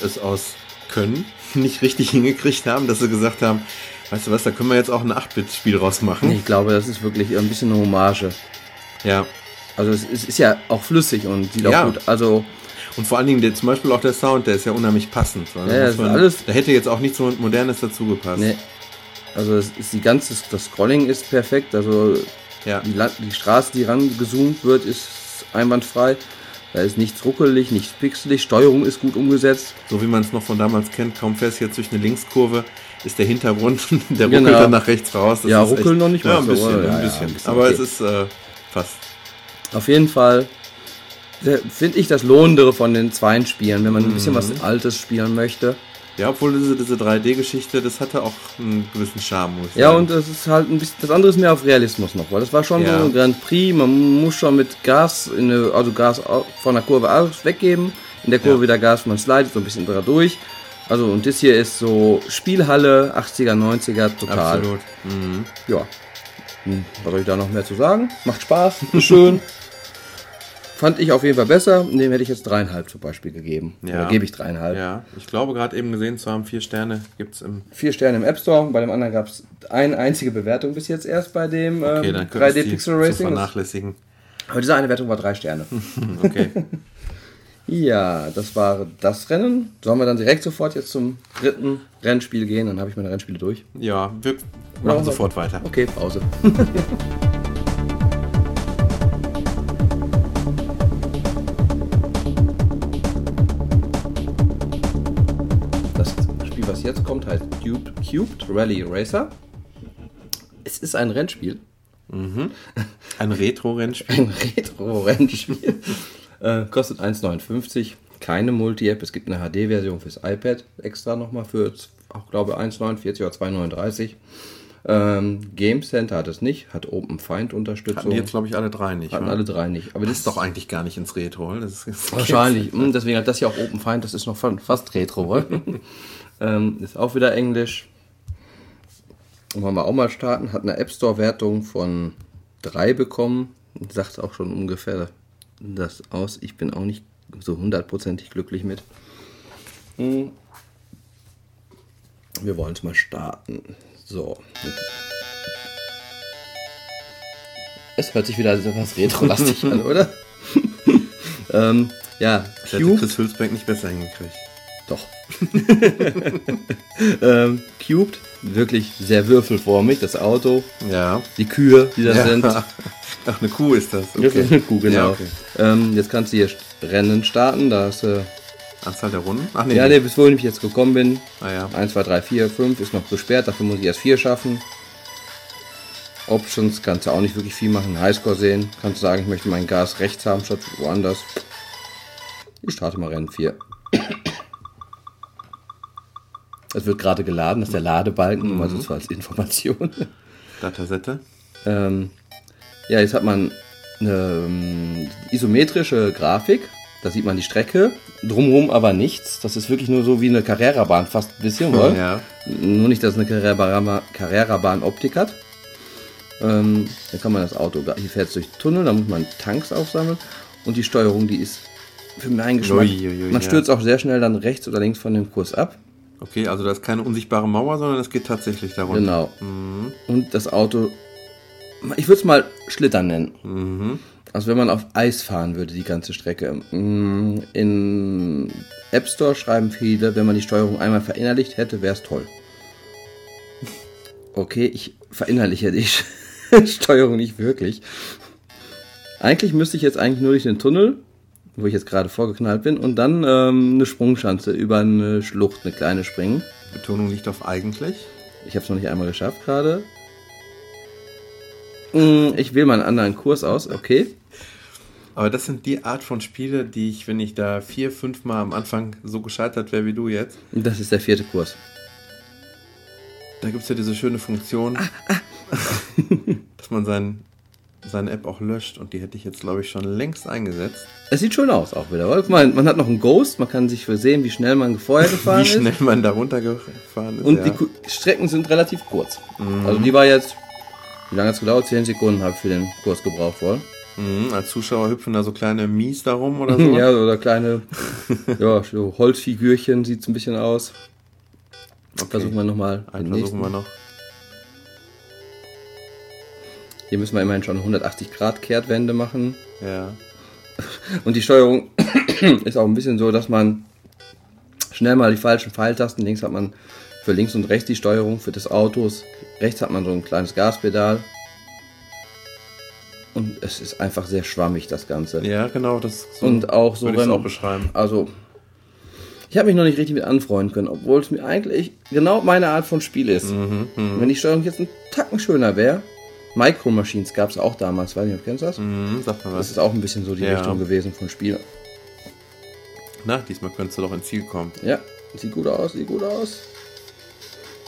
es aus Können <laughs> nicht richtig hingekriegt haben, dass sie gesagt haben, weißt du was, da können wir jetzt auch ein 8-Bit-Spiel rausmachen. Ich glaube, das ist wirklich ein bisschen eine Hommage. Ja. Also es ist, ja auch flüssig und sieht Ja. auch gut. Also Und vor allen Dingen der, zum Beispiel auch der Sound, der ist ja unheimlich passend. Ja, das ist alles- da hätte jetzt auch nichts so Modernes dazu gepasst. ne, also es ist die ganze das Scrolling ist perfekt. Also Ja. die, die Straße, die rangezoomt wird, ist einwandfrei. Da ist nichts ruckelig, nichts pixelig. Steuerung ist gut umgesetzt. So wie man es noch von damals kennt, kaum fährst du jetzt durch eine Linkskurve, ist der Hintergrund, <laughs> der ruckelt Genau. dann nach rechts raus. Das Ja, ruckeln noch nicht Ja, mal ein so, bisschen? Ja, ein ja, bisschen. ein bisschen, Aber okay. es ist äh, fast. Auf jeden Fall finde ich das Lohnendere von den zweien Spielen, wenn man ein bisschen was Altes spielen möchte. Ja, obwohl diese, diese 3D-Geschichte, das hatte auch einen gewissen Charme, muss Ja, sagen. und das ist halt ein bisschen, das andere ist mehr auf Realismus noch, weil das war schon Ja. so ein Grand Prix, man muss schon mit Gas, in eine, also Gas von der Kurve aus weggeben, in der Kurve Ja. wieder Gas, man slidet so ein bisschen da durch. Also und das hier ist so Spielhalle, 80er, 90er, total. Absolut. Mhm. Ja. Hm, Was soll ich da noch mehr zu sagen? Macht Spaß, ist schön. <laughs> Fand ich auf jeden Fall besser. Dem hätte ich jetzt dreieinhalb zum Beispiel gegeben. Ja. Oder gebe ich dreieinhalb. Ja, ich glaube gerade eben gesehen zu haben, vier Sterne gibt es im. Vier Sterne im App Store. Bei dem anderen gab es eine einzige Bewertung bis jetzt erst bei dem Okay, ähm, dann können wir 3D die Pixel Racing. Vernachlässigen. Aber diese eine Wertung war drei Sterne. <laughs> Okay. <laughs> ja, das war das Rennen. Sollen wir dann direkt sofort jetzt zum dritten Rennspiel gehen? Dann habe ich meine Rennspiele durch. ja, wir machen sofort weiter. Okay, Pause. <laughs> kommt, heißt Cubed, Cubed Rally Racer. Es ist ein Rennspiel. Ein Retro-Rennspiel. Ein Retro-Rennspiel. <laughs> äh, kostet 1,59. Keine Multi-App. Es gibt eine HD-Version fürs iPad extra nochmal für, auch glaube 1,49 oder 2,39. Ähm, Game Center hat es nicht, hat Open Find Unterstützung. Hatten die jetzt, glaube ich, alle drei nicht. Hatten wa? alle drei nicht. Aber Das ist doch eigentlich gar nicht ins Retro. oder? Das ist, das wahrscheinlich. Hm, deswegen hat das hier auch Open Find, das ist noch fa- fast Retro. <laughs> ähm, ist auch wieder Englisch. Wollen wir auch mal starten. Hat eine App Store Wertung von 3 bekommen. Sagt auch schon ungefähr das aus. Ich bin auch nicht so hundertprozentig glücklich mit. Hm. Wir wollen es mal starten. So. Es hört sich wieder so was Retro-lastig an, oder? <laughs> ähm, ja, Das hätte. Chris Hülsbeck nicht besser hingekriegt. Doch. <laughs> ähm, Cubed, wirklich sehr würfelformig, das Auto, Ja. die Kühe, die da sind. <laughs> Ach, eine Kuh ist das. Das ist eine Kuh, genau. Ja, okay. ähm, jetzt kannst du hier Rennen starten, da hast du. Anzahl der Runden? Ach nee. Ja, nee, bis wohin ich jetzt gekommen bin. Ah, ja. 1, 2, 3, 4, 5 ist noch gesperrt, dafür muss ich erst 4 schaffen. Options kannst du auch nicht wirklich viel machen. Highscore sehen, kannst du sagen, ich möchte mein Gas rechts haben statt woanders. Ich starte mal Rennen 4. Es wird gerade geladen, das ist der Ladebalken, also das war als Information. <laughs> Datasette. Ähm, ja, jetzt hat man eine ähm, isometrische Grafik. Da sieht man die Strecke, drumherum aber nichts. Das ist wirklich nur so wie eine Carrera-Bahn, fast ein bisschen, <laughs> oder? Ja. Nur nicht, dass es eine Carrera- Carrera-Bahn-Optik hat. Ähm, dann kann man das Auto, hier fährt es durch Tunnel, da muss man Tanks aufsammeln. Und die Steuerung, die ist für meinen Geschmack. Ui, ui, ui, man ja. stürzt auch sehr schnell dann rechts oder links von dem Kurs ab. Okay, also da ist keine unsichtbare Mauer, sondern es geht tatsächlich darum. Genau. Und das Auto, ich würde es mal Schlittern nennen. Mhm. Also wenn man auf Eis fahren würde, die ganze Strecke. Mm, In App Store schreiben viele, wenn man die Steuerung einmal verinnerlicht hätte, wäre es toll. <laughs> Okay, ich verinnerliche die <laughs> Steuerung nicht wirklich. Eigentlich müsste ich jetzt eigentlich nur durch den Tunnel, wo ich jetzt gerade vorgeknallt bin, und dann ähm, eine Sprungschanze über eine Schlucht, eine kleine springen. Betonung liegt auf eigentlich. Ich habe es noch nicht einmal geschafft gerade. Mm, Ich wähle mal einen anderen Kurs aus, okay. Aber das sind die Art von Spiele, die ich, wenn ich da vier, fünf Mal am Anfang so gescheitert wäre wie du jetzt, Das ist der vierte Kurs. da gibt es ja diese schöne Funktion, <laughs> dass man sein, seine App auch löscht und die hätte ich jetzt, glaube ich, schon längst eingesetzt. Es sieht schön aus auch wieder. oder? Mal, man hat noch einen Ghost, man kann sich sehen, wie schnell man vorher <laughs> gefahren Wie schnell ist. man da runtergefahren ist. Und ja. die Strecken sind relativ kurz. Also die war jetzt, wie lange hat es gedauert? 10 Sekunden habe ich für den Kurs gebraucht wohl. mhm, als Zuschauer hüpfen da so kleine Mies da rum oder <laughs> so. Ja, oder kleine ja, so Holzfigürchen sieht es ein bisschen aus. Versuchen wir nochmal Einen versuchen wir noch. Hier müssen wir immerhin schon 180 Grad Kehrtwende machen. Ja. <laughs> Und die Steuerung <clears throat> ist auch ein bisschen so, dass man schnell mal die falschen Pfeiltasten, links hat man für links und rechts die Steuerung für des Autos, rechts hat man so ein kleines Gaspedal. Und es ist einfach sehr schwammig, das Ganze. Ja, genau, das so Und auch so, würde wenn- auch beschreiben. Also, ich habe mich noch nicht richtig mit anfreunden können, obwohl es mir eigentlich genau meine Art von Spiel ist. Mhm, Wenn die Steuerung jetzt ein Tacken schöner wäre, Micro Machines gab es auch damals, weiß nicht, ob du kennst das? Mhm, sag mal Das was. ist auch ein bisschen so die Ja. Richtung gewesen von Spiel. Na, diesmal könntest du doch ins Ziel kommen. Ja, Sieht gut aus, sieht gut aus.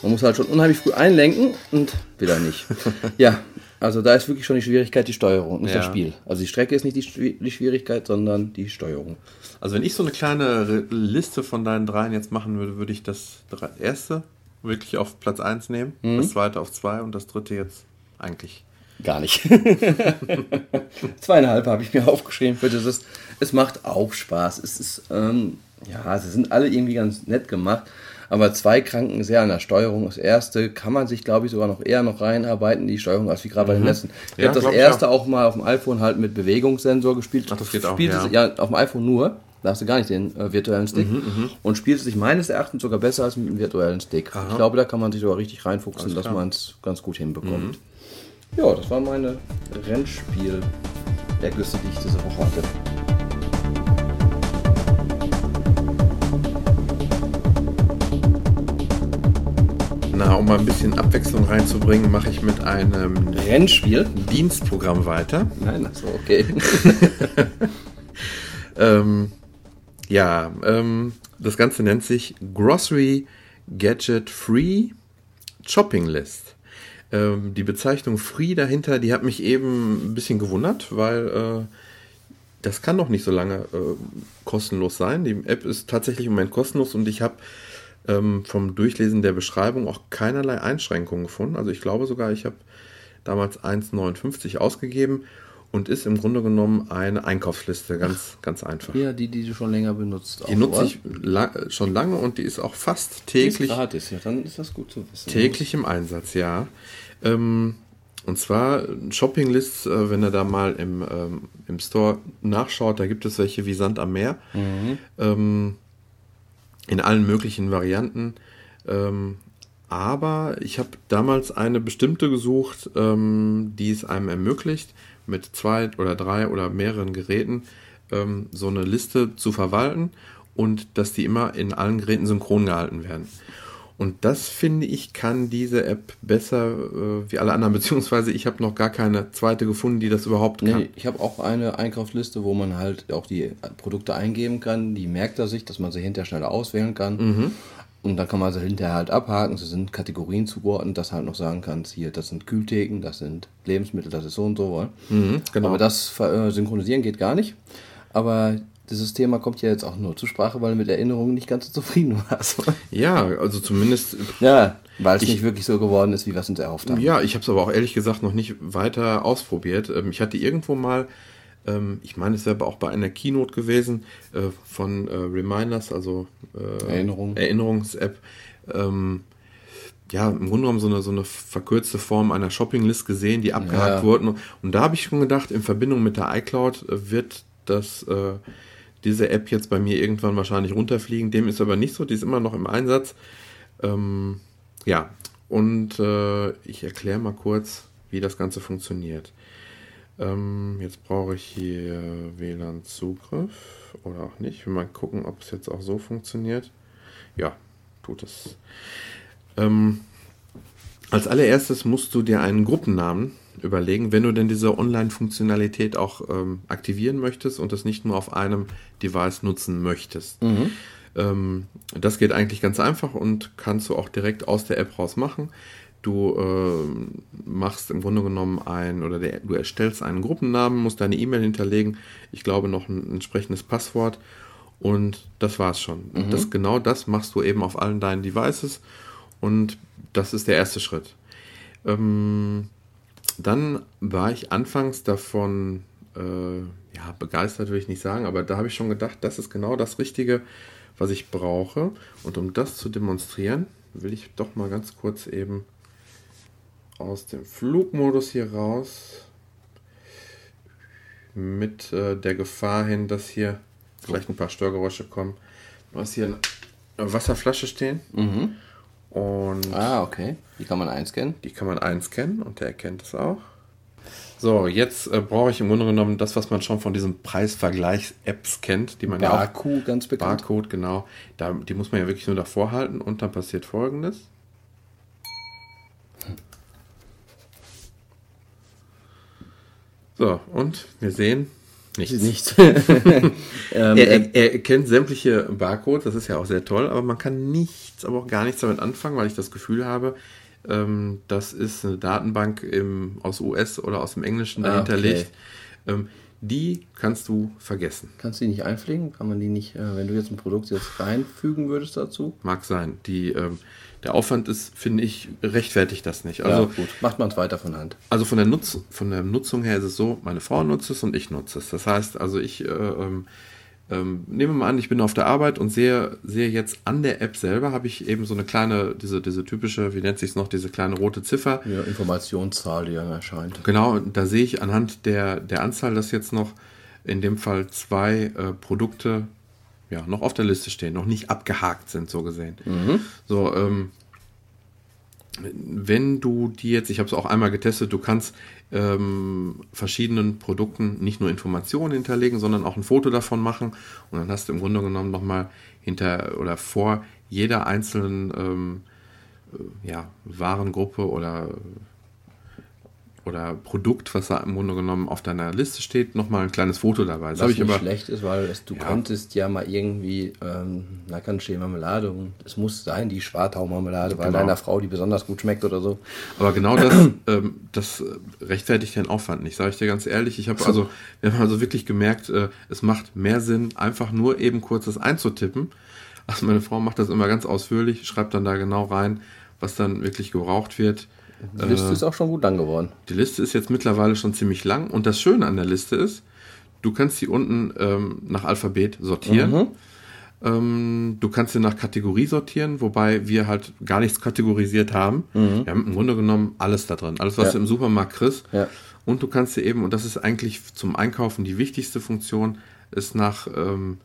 Man muss halt schon unheimlich früh einlenken und wieder nicht. <laughs> ja, also da ist wirklich schon die Schwierigkeit die Steuerung, nicht ja. das Spiel. Also die Strecke ist nicht die, die, Schwierigkeit, sondern die Steuerung. Also wenn ich so eine kleine Liste von deinen dreien jetzt machen würde, würde ich das erste wirklich auf Platz 1 nehmen, mhm. das zweite auf 2 und das dritte jetzt eigentlich Gar nicht. <laughs> Zweieinhalb habe ich mir aufgeschrieben für dieses. Es macht auch Spaß. Es ist, ähm, ja, sie sind alle irgendwie ganz nett gemacht. Aber zwei kranken sehr an der Steuerung. Das erste kann man sich, glaube ich, sogar noch eher noch reinarbeiten, die Steuerung, als wie gerade bei den mhm. letzten. Ich ja, habe das erste auch. mal auf dem iPhone halt mit Bewegungssensor gespielt. Ach, das geht auch, ja. ja. auf dem iPhone nur. Da hast du gar nicht den äh, virtuellen Stick. Mhm, mhm. und spielt sich meines Erachtens sogar besser als mit dem virtuellen Stick. Aha. Ich glaube, da kann man sich sogar richtig reinfuchsen, dass man es ganz gut hinbekommt. Mhm. Ja, das waren meine Rennspiel-Ergüsse, die ich diese Woche hatte. Na, um mal ein bisschen Abwechslung reinzubringen, mache ich mit einem Rennspiel Dienstprogramm weiter. Nein, achso, okay. <laughs> ähm, ja, ähm, das Ganze nennt sich Grocery Gadget Free Shopping List. Ähm, die Bezeichnung Free dahinter, die hat mich eben ein bisschen gewundert, weil äh, das kann doch nicht so lange äh, kostenlos sein. Die App ist tatsächlich im Moment kostenlos und ich habe ähm, vom Durchlesen der Beschreibung auch keinerlei Einschränkungen gefunden. Also ich glaube sogar, ich habe damals 1,59 ausgegeben und ist im Grunde genommen eine Einkaufsliste, ganz, ganz einfach. Ja, die, die du schon länger benutzt. Die nutze ich la schon lange und die ist auch fast täglich. Die ist gratis, ja, dann ist das gut zu wissen. Täglich im Einsatz, ja. Ähm, und zwar Shoppinglists, äh, wenn er da mal im, ähm, im Store nachschaut, da gibt es welche wie Sand am Meer. Mhm. Ähm, in allen möglichen Varianten. Ähm, aber ich habe damals eine bestimmte gesucht, ähm, die es einem ermöglicht, mit zwei oder drei oder mehreren Geräten ähm, so eine Liste zu verwalten und dass die immer in allen Geräten synchron gehalten werden. Und das finde ich, kann diese App besser äh, wie alle anderen, <laughs> beziehungsweise ich habe noch gar keine zweite gefunden, die das überhaupt kann. Nee, ich habe auch eine Einkaufsliste, wo man halt auch die Produkte eingeben kann. Die merkt er sich, dass man sie hinterher schneller auswählen kann. Mhm. Und dann kann man sie hinterher halt abhaken. Sie sind Kategorien zugeordnet, dass halt noch sagen kannst, hier, das sind Kühltheken, das sind Lebensmittel, das ist so und so. Mhm, genau. Aber das äh, synchronisieren geht gar nicht. Aber dieses Thema kommt ja jetzt auch nur zur Sprache, weil du mit Erinnerungen nicht ganz so zufrieden warst. <laughs> Ja, also zumindest. Ja, weil es nicht wirklich so geworden ist, wie wir es uns erhofft haben. Ja, ich habe es aber auch ehrlich gesagt noch nicht weiter ausprobiert. Ähm, ich hatte irgendwo mal, ähm, ich meine, es wäre auch bei einer Keynote gewesen äh, von äh, Reminders, also äh, Erinnerung. Erinnerungs-App. Ähm, ja, im Grunde genommen so eine, so eine verkürzte Form einer Shoppinglist gesehen, die abgehakt ja. wurden. Und da habe ich schon gedacht, in Verbindung mit der iCloud wird das diese App jetzt bei mir irgendwann wahrscheinlich runterfliegen. Dem ist aber nicht so, die ist immer noch im Einsatz. Ähm, ja, und äh, ich erkläre mal kurz, wie das Ganze funktioniert. Ähm, jetzt brauche ich hier WLAN-Zugriff oder auch nicht. Ich will mal gucken, ob es jetzt auch so funktioniert. Ja, tut es. Ähm, als allererstes musst du dir einen Gruppennamen überlegen, wenn du denn diese Online-Funktionalität auch ähm, aktivieren möchtest und das nicht nur auf einem Device nutzen möchtest. Mhm. Ähm, das geht eigentlich ganz einfach und kannst du auch direkt aus der App raus machen. Du äh, machst im Grunde genommen ein oder der, du erstellst einen Gruppennamen, musst deine E-Mail hinterlegen, ich glaube noch ein entsprechendes Passwort und das war's schon. Mhm. Das, genau das machst du eben auf allen deinen Devices und das ist der erste Schritt. Ähm, dann war ich anfangs davon äh, ja, begeistert, will ich nicht sagen, aber da habe ich schon gedacht, das ist genau das Richtige, was ich brauche. Und um das zu demonstrieren, will ich doch mal ganz kurz eben aus dem Flugmodus hier raus mit äh, der Gefahr hin, dass hier vielleicht ein paar Störgeräusche kommen. Du hast hier eine Wasserflasche stehen. Mhm. Und ah, okay. Die kann man einscannen? Die kann man einscannen und der erkennt es auch. So, jetzt äh, brauche ich im Grunde genommen das, was man schon von diesen Preisvergleichs-Apps kennt, die man Barcode, ja auch, ganz bekannt. Barcode, genau. Da, die muss man ja wirklich nur davor halten und dann passiert folgendes. So, und wir sehen, Nichts. Nichts. <laughs> ähm, er, er, er, kennt sämtliche Barcodes, das ist ja auch sehr toll, aber man kann nichts, aber auch gar nichts damit anfangen, weil ich das Gefühl habe, ähm, das ist eine Datenbank im, aus US oder aus dem Englischen dahinter okay. liegt. Ähm, die kannst du vergessen. Kannst du die nicht einpflegen? Kann man die nicht, äh, wenn du jetzt ein Produkt jetzt reinfügen würdest dazu? Mag sein. Die, ähm, der Aufwand ist, finde ich, rechtfertigt das nicht. Also, ja, gut. Macht man es weiter von Hand. Also von der, Nutz, von der Nutzung her ist es so, meine Frau nutzt es und ich nutze es. Das heißt, also ich äh, ähm, nehmen wir mal an, ich bin auf der Arbeit und sehe, sehe jetzt an der App selber, habe ich eben so eine kleine, diese, diese typische, wie nennt sich es noch, diese kleine rote Ziffer. Ja, Informationszahl, die dann erscheint. Genau, da sehe ich anhand der, der Anzahl, dass jetzt noch in dem Fall zwei äh, Produkte ja, noch auf der Liste stehen, noch nicht abgehakt sind, so gesehen. Mhm. So, ähm, wenn du die jetzt, ich habe es auch einmal getestet, du kannst ähm, verschiedenen Produkten nicht nur Informationen hinterlegen, sondern auch ein Foto davon machen. Und dann hast du im Grunde genommen nochmal hinter oder vor jeder einzelnen ähm, äh, ja, Warengruppe oder oder Produkt, was da im Grunde genommen auf deiner Liste steht, nochmal ein kleines Foto dabei. Das was ich nicht aber, schlecht ist, weil es, du ja. konntest ja mal irgendwie, ähm, da kann stehen Marmelade und es muss sein, die Schwartau-Marmelade, weil genau. deiner Frau die besonders gut schmeckt oder so. Aber genau das, <clears throat> ähm, das rechtfertigt den Aufwand nicht, sage ich dir ganz ehrlich. Ich habe also, wir haben also wirklich gemerkt, äh, es macht mehr Sinn, einfach nur eben kurz das einzutippen. Also meine Frau macht das immer ganz ausführlich, schreibt dann da genau rein, was dann wirklich gebraucht wird. Die Liste äh, ist auch schon gut lang geworden. Die Liste ist jetzt mittlerweile schon ziemlich lang und das Schöne an der Liste ist, du kannst sie unten ähm, nach Alphabet sortieren. Mhm. Ähm, du kannst sie nach Kategorie sortieren, wobei wir halt gar nichts kategorisiert haben. Mhm. Wir haben im Grunde genommen alles da drin. Alles, was ja. du im Supermarkt kriegst. Ja. Und du kannst sie eben, und das ist eigentlich zum Einkaufen die wichtigste Funktion, ist nach, ähm,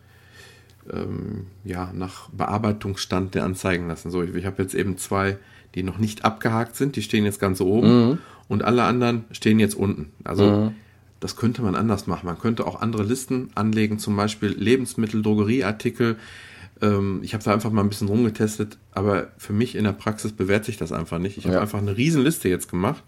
ähm, ja, nach Bearbeitungsstand der anzeigen lassen. So, ich, ich habe jetzt eben zwei die noch nicht abgehakt sind, die stehen jetzt ganz oben mhm. und alle anderen stehen jetzt unten. Also mhm. das könnte man anders machen. Man könnte auch andere Listen anlegen, zum Beispiel Lebensmittel, Drogerieartikel. Ähm, ich habe da einfach mal ein bisschen rumgetestet, aber für mich in der Praxis bewährt sich das einfach nicht. Ich ja. habe einfach eine Riesenliste jetzt gemacht.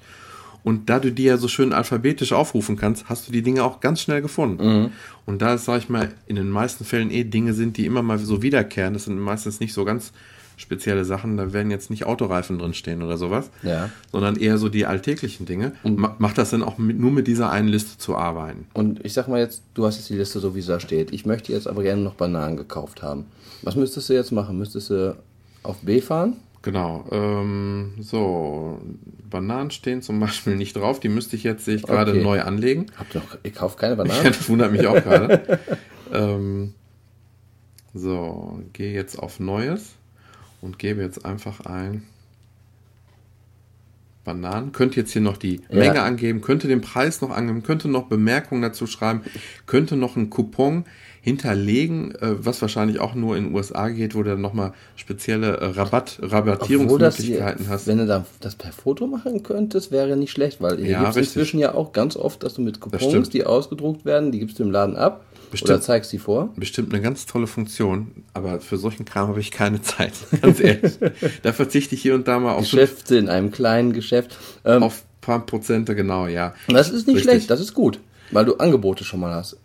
Und da du die ja so schön alphabetisch aufrufen kannst, hast du die Dinge auch ganz schnell gefunden. Mhm. Und da, sage ich mal, in den meisten Fällen eh Dinge sind, die immer mal so wiederkehren. Das sind meistens nicht so ganz spezielle Sachen, da werden jetzt nicht Autoreifen drinstehen oder sowas, ja. sondern eher so die alltäglichen Dinge. Und macht das dann auch mit, nur mit dieser einen Liste zu arbeiten. Und ich sag mal jetzt, du hast jetzt die Liste so, wie sie da steht. Ich möchte jetzt aber gerne noch Bananen gekauft haben. Was müsstest du jetzt machen? Müsstest du auf B fahren? Genau. Ähm, so, Bananen stehen zum <laughs> Beispiel nicht drauf. Die müsste ich jetzt, sehe ich gerade, okay. neu anlegen. Habt ihr noch, ihr kauft keine <laughs> Bananen? das wundert mich auch gerade. <laughs> ähm, so, gehe jetzt auf Neues und gebe jetzt einfach ein Bananen. Könnte jetzt hier noch die ja. Menge angeben, könnte den Preis noch angeben, könnte noch Bemerkungen dazu schreiben, könnte noch einen Coupon hinterlegen, äh, was wahrscheinlich auch nur in den USA geht, wo du dann nochmal spezielle äh, Rabatt, Rabattierungsmöglichkeiten hast. Wenn du das per Foto machen könntest, wäre nicht schlecht, weil hier ja, gibt es inzwischen ja auch ganz oft, dass du mit Coupons, die ausgedruckt werden, die gibst du im Laden ab Bestimmt, Oder zeigst sie vor? Bestimmt eine ganz tolle Funktion, aber für solchen Kram habe ich keine <laughs> Zeit, ganz ehrlich. da verzichte ich hier und da mal auf. Geschäfte in einem kleinen Geschäft. Ähm, auf ein paar Prozente, genau, ja. Das ist nicht Richtig. schlecht, das ist gut, weil du Angebote schon mal hast.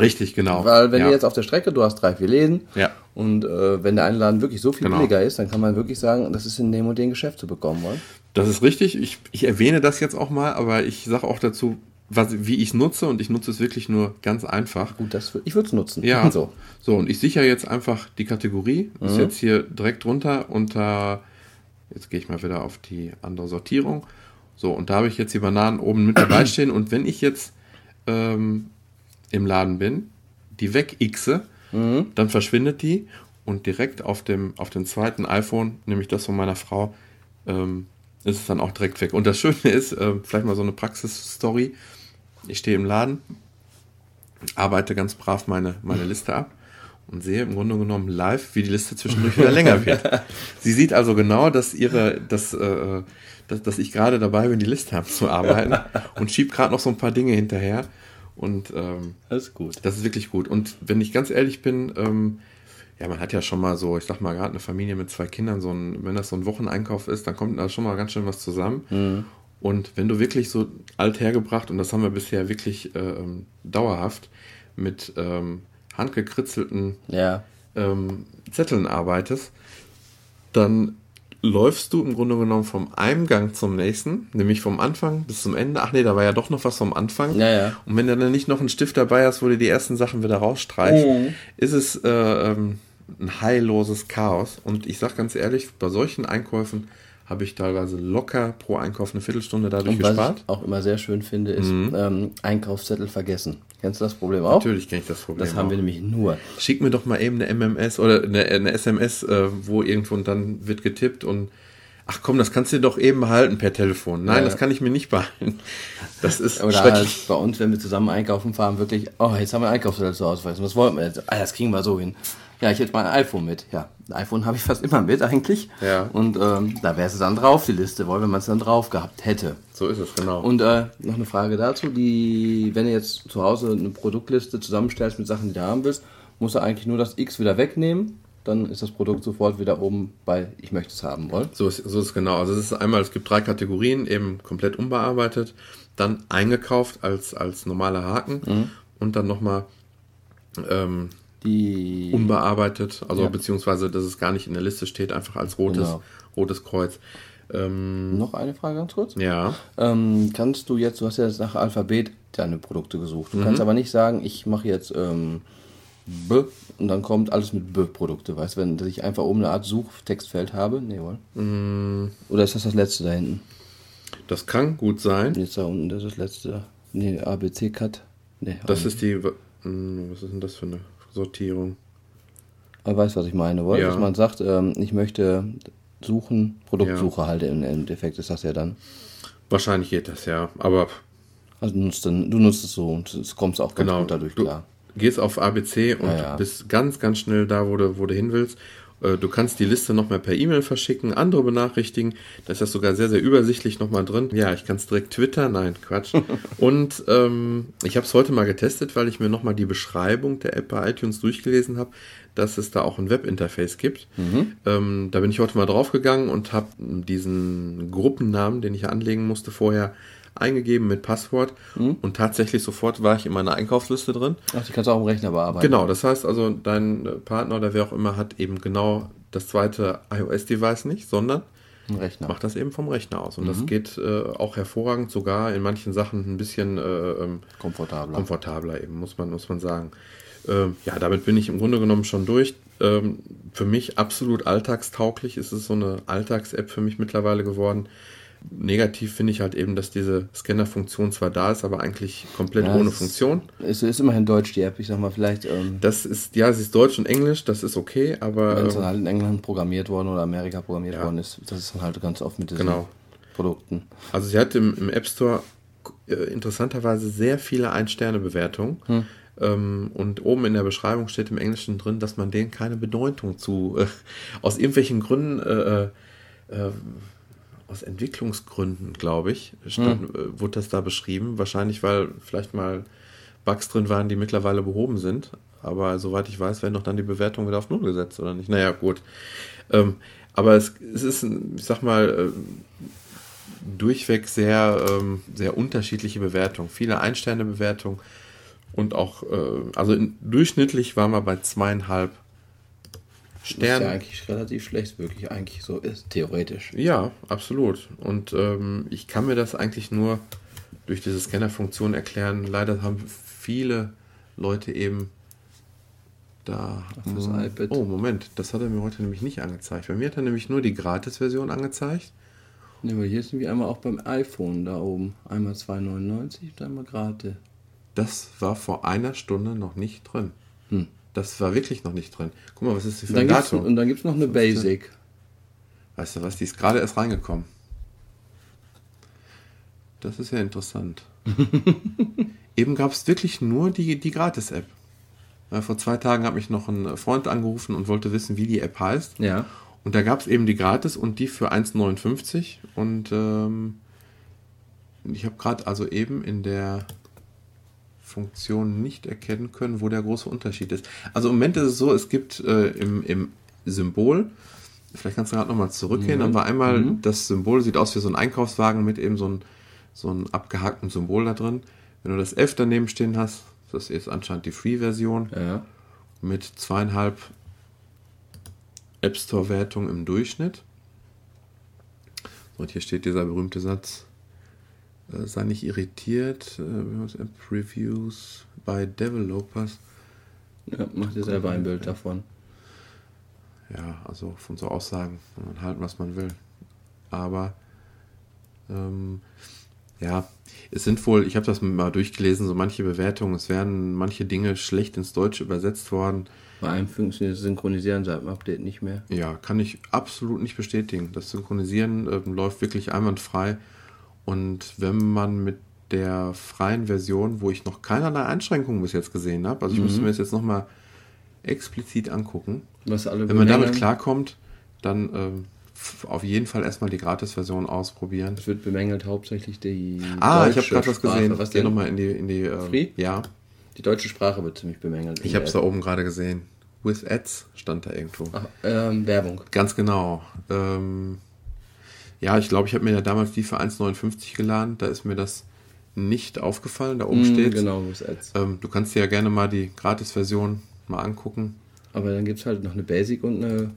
Richtig, genau. Weil wenn ja. du jetzt auf der Strecke, du hast drei, vier Läden ja. und äh, wenn der eine Laden wirklich so viel genau. billiger ist, dann kann man wirklich sagen, das ist in dem und dem Geschäft zu bekommen, oder? Das ist richtig. Ich, ich erwähne das jetzt auch mal, aber ich sage auch dazu, was, wie ich es nutze und ich nutze es wirklich nur ganz einfach. Gut, das, ich würde es nutzen. Ja. <laughs> So. so, und ich sichere jetzt einfach die Kategorie. Mhm. Ist jetzt hier direkt runter unter, jetzt gehe ich mal wieder auf die andere Sortierung. So, und da habe ich jetzt die Bananen oben mit dabei <clears throat> stehen. Und wenn ich jetzt ähm, im Laden bin, die weg-xe, mhm. dann verschwindet die und direkt auf dem, auf dem zweiten iPhone, nämlich das von meiner Frau, ähm, ist es dann auch direkt weg. Und das Schöne ist, äh, vielleicht mal so eine Praxisstory. Ich stehe im Laden, arbeite ganz brav meine, meine Liste ab und sehe im Grunde genommen live, wie die Liste zwischendurch wieder länger wird. <laughs> Sie sieht also genau, dass ihre, dass, äh, dass, dass ich gerade dabei bin, die Liste abzuarbeiten <laughs> und schiebt gerade noch so ein paar Dinge hinterher. Und ähm, das ist gut. Das ist wirklich gut. Und wenn ich ganz ehrlich bin, ähm, ja, man hat ja schon mal so, ich sag mal, gerade eine Familie mit zwei Kindern, so ein, wenn das so ein Wocheneinkauf ist, dann kommt da schon mal ganz schön was zusammen. Mhm. Und wenn du wirklich so althergebracht, und das haben wir bisher wirklich äh, ähm, dauerhaft, mit ähm, handgekritzelten Ja. ähm, Zetteln arbeitest, dann läufst du im Grunde genommen vom einem Gang zum nächsten, nämlich vom Anfang bis zum Ende. Ach nee, da war ja doch noch was vom Anfang. Ja, ja. Und wenn du dann nicht noch einen Stift dabei hast, wo du die ersten Sachen wieder rausstreichst, Mhm. ist es äh, ähm, ein heilloses Chaos. Und ich sag ganz ehrlich, bei solchen Einkäufen habe ich teilweise locker pro Einkauf eine Viertelstunde dadurch Und was gespart. ich auch immer sehr schön finde, ist ähm, Einkaufszettel vergessen. Kennst du das Problem auch? Natürlich kenne ich das Problem. Das haben auch. wir nämlich nur. Schick mir doch mal eben eine MMS oder eine, eine SMS, äh, wo irgendwo und dann wird getippt und ach komm, das kannst du dir doch eben behalten per Telefon. Nein, Ja. das kann ich mir nicht <laughs> behalten. Das ist Oder halt bei uns, wenn wir zusammen einkaufen fahren, wirklich, oh, jetzt haben wir Einkaufszettel zu Hause. Was wollten wir jetzt? Ah, das kriegen wir so hin. Ja, ich hätte mein iPhone mit. Ja, ein iPhone habe ich fast immer mit eigentlich. Ja. Und ähm, da wäre es dann drauf, die Liste, wohl, wenn man es dann drauf gehabt hätte. So ist es, genau. Und äh, noch eine Frage dazu, die, wenn du jetzt zu Hause eine Produktliste zusammenstellst mit Sachen, die du haben willst, musst du eigentlich nur das X wieder wegnehmen, dann ist das Produkt sofort wieder oben bei Ich möchte es haben wollen. So ist, so ist es genau. Also es ist einmal, es gibt drei Kategorien, eben komplett unbearbeitet, dann eingekauft als, als normaler Haken Mhm. und dann nochmal ähm, Die unbearbeitet, also Ja. beziehungsweise, dass es gar nicht in der Liste steht, einfach als rotes, Genau. rotes Kreuz. Ähm, noch eine Frage ganz kurz. ja, Ähm, kannst du jetzt, du hast ja jetzt nach Alphabet deine Produkte gesucht. Du Mhm. kannst aber nicht sagen, ich mache jetzt ähm, B und dann kommt alles mit B-Produkte. Weißt du, wenn dass ich einfach oben eine Art Suchtextfeld habe? Nee, wohl. Mm. Oder ist das das letzte da hinten? das kann gut sein. Jetzt da unten, das ist das letzte. Nee, ABC-Cut. Nee, Das ist die, hm, was ist denn das für eine Sortierung? Aber weißt du, was ich meine? Ja. Dass man sagt, ähm, ich möchte suchen, Produktsuche halt im Endeffekt ist das ja dann. Wahrscheinlich geht das, ja. Aber Also du nutzt, dann, du nutzt es so und es kommst auch ganz genau, gut dadurch du klar. gehst auf ABC und Ja, ja. bist ganz, ganz schnell da, wo du, wo du hin willst. Äh, Du kannst die Liste nochmal per E-Mail verschicken, andere benachrichtigen. Da ist das sogar sehr, sehr übersichtlich nochmal drin. Ja, ich kann es direkt Twitter. Nein, Quatsch. <laughs> Und ähm, ich habe es heute mal getestet, weil ich mir nochmal die Beschreibung der App bei iTunes durchgelesen habe, dass es da auch ein Webinterface gibt. Ähm, da bin ich heute mal draufgegangen und habe diesen Gruppennamen, den ich anlegen musste vorher, eingegeben mit Passwort. Und tatsächlich sofort war ich in meiner Einkaufsliste drin. Ach, die kannst du auch im Rechner bearbeiten. Genau, das heißt also, dein äh, Partner oder wer auch immer hat eben genau das zweite iOS-Device nicht, sondern Rechner. macht das eben vom Rechner aus. Und das geht äh, auch hervorragend, sogar in manchen Sachen ein bisschen äh, ähm, Komfortabler. komfortabler eben, muss man, muss man sagen. Ähm, ja, damit bin ich im Grunde genommen schon durch. Ähm, für mich absolut alltagstauglich. Es ist so eine Alltags-App für mich mittlerweile geworden. Negativ finde ich halt eben, dass diese Scanner-Funktion zwar da ist, aber eigentlich komplett Ja, ohne Funktion. Es ist immerhin Deutsch, die App. Ich sag mal, vielleicht, ähm, Das ist, ja, sie ist Deutsch und Englisch, das ist okay, aber wenn es dann ähm, halt in England programmiert worden oder Amerika programmiert Ja. worden ist, das ist dann halt ganz oft mit diesen Genau. Produkten. also sie hat im, im App Store äh, interessanterweise sehr viele Ein-Sterne-Bewertungen. Ähm, und oben in der Beschreibung steht im Englischen drin, dass man denen keine Bedeutung zu, äh, aus irgendwelchen Gründen, äh, äh, äh, aus Entwicklungsgründen, glaube ich, stand, äh, wurde das da beschrieben. Wahrscheinlich, weil vielleicht mal Bugs drin waren, die mittlerweile behoben sind. Aber soweit ich weiß, werden doch dann die Bewertungen wieder auf Null gesetzt, oder nicht? Naja, gut. Ähm, aber es, es ist, ich sag mal, äh, durchweg sehr, ähm, sehr unterschiedliche Bewertungen. Viele Ein-Sterne-Bewertungen und auch, äh, also in, durchschnittlich waren wir bei zweieinhalb Das ist ja eigentlich relativ schlecht, wirklich eigentlich so ist, theoretisch. Ja, absolut. Und ähm, ich kann mir das eigentlich nur durch diese Scanner-Funktion erklären. Leider haben viele Leute eben da. IPad. Oh, Moment, das hat er mir heute nämlich nicht angezeigt. Bei mir hat er nämlich nur die Gratis-Version angezeigt. Ne, aber hier ist nämlich einmal auch beim iPhone da oben. Einmal 2,99 und einmal gratis. Das war vor einer Stunde noch nicht drin. Hm. Das war wirklich noch nicht drin. Guck mal, was ist hier Und für dann ein Datum? und dann gibt es noch eine Basic. Weißt du was, die ist gerade erst reingekommen. Das ist ja interessant. <laughs> Eben gab es wirklich nur die, die Gratis-App. Vor zwei Tagen hat mich noch ein Freund angerufen und wollte wissen, wie die App heißt. Ja. Und da gab es eben die Gratis und die für 1,59. Und ähm, ich habe gerade also eben in der Funktion nicht erkennen können, wo der große Unterschied ist. Also im Moment ist es so, es gibt äh, im, im Symbol vielleicht kannst du gerade nochmal zurückgehen. Mhm. War einmal mhm. das Symbol, sieht aus wie so ein Einkaufswagen mit eben so ein, so ein abgehackten Symbol da drin. Wenn du das F daneben stehen hast, das ist anscheinend die Free-Version. Ja. Mit zweieinhalb App Store-Wertung im Durchschnitt. Und hier steht dieser berühmte Satz: Sei nicht irritiert, äh, App Reviews by Developers. Ja, mach dir selber ein Bild davon. Ja, also von so Aussagen kann man halten, was man will. Aber ähm, ja, es sind wohl, ich habe das mal durchgelesen, so manche Bewertungen, es werden manche Dinge schlecht ins Deutsche übersetzt worden. Bei einem funktioniert das Synchronisieren seit dem Update nicht mehr. Ja, kann ich absolut nicht bestätigen. Das Synchronisieren äh, läuft wirklich einwandfrei. Und wenn man mit der freien Version, wo ich noch keinerlei Einschränkungen bis jetzt gesehen habe, also ich mhm. müsste mir das jetzt nochmal explizit angucken. Was alle wenn man damit klarkommt, dann ähm, auf jeden Fall erstmal die Gratis-Version ausprobieren. Es wird bemängelt hauptsächlich die. Ah, ich habe gerade was gesehen. Was Geh nochmal in die. In die ähm, Free? Ja. Die deutsche Sprache wird ziemlich bemängelt. Ich habe es da oben gerade gesehen. With Ads stand da irgendwo. Ach, ähm, Werbung. Ganz genau. Ähm, ja, ich glaube, ich habe mir ja damals die für 1,59 geladen. Da ist mir das nicht aufgefallen. Da oben mm, steht. Genau. Ähm, du kannst dir ja gerne mal die Gratis-Version mal angucken. Aber dann gibt es halt noch eine Basic und eine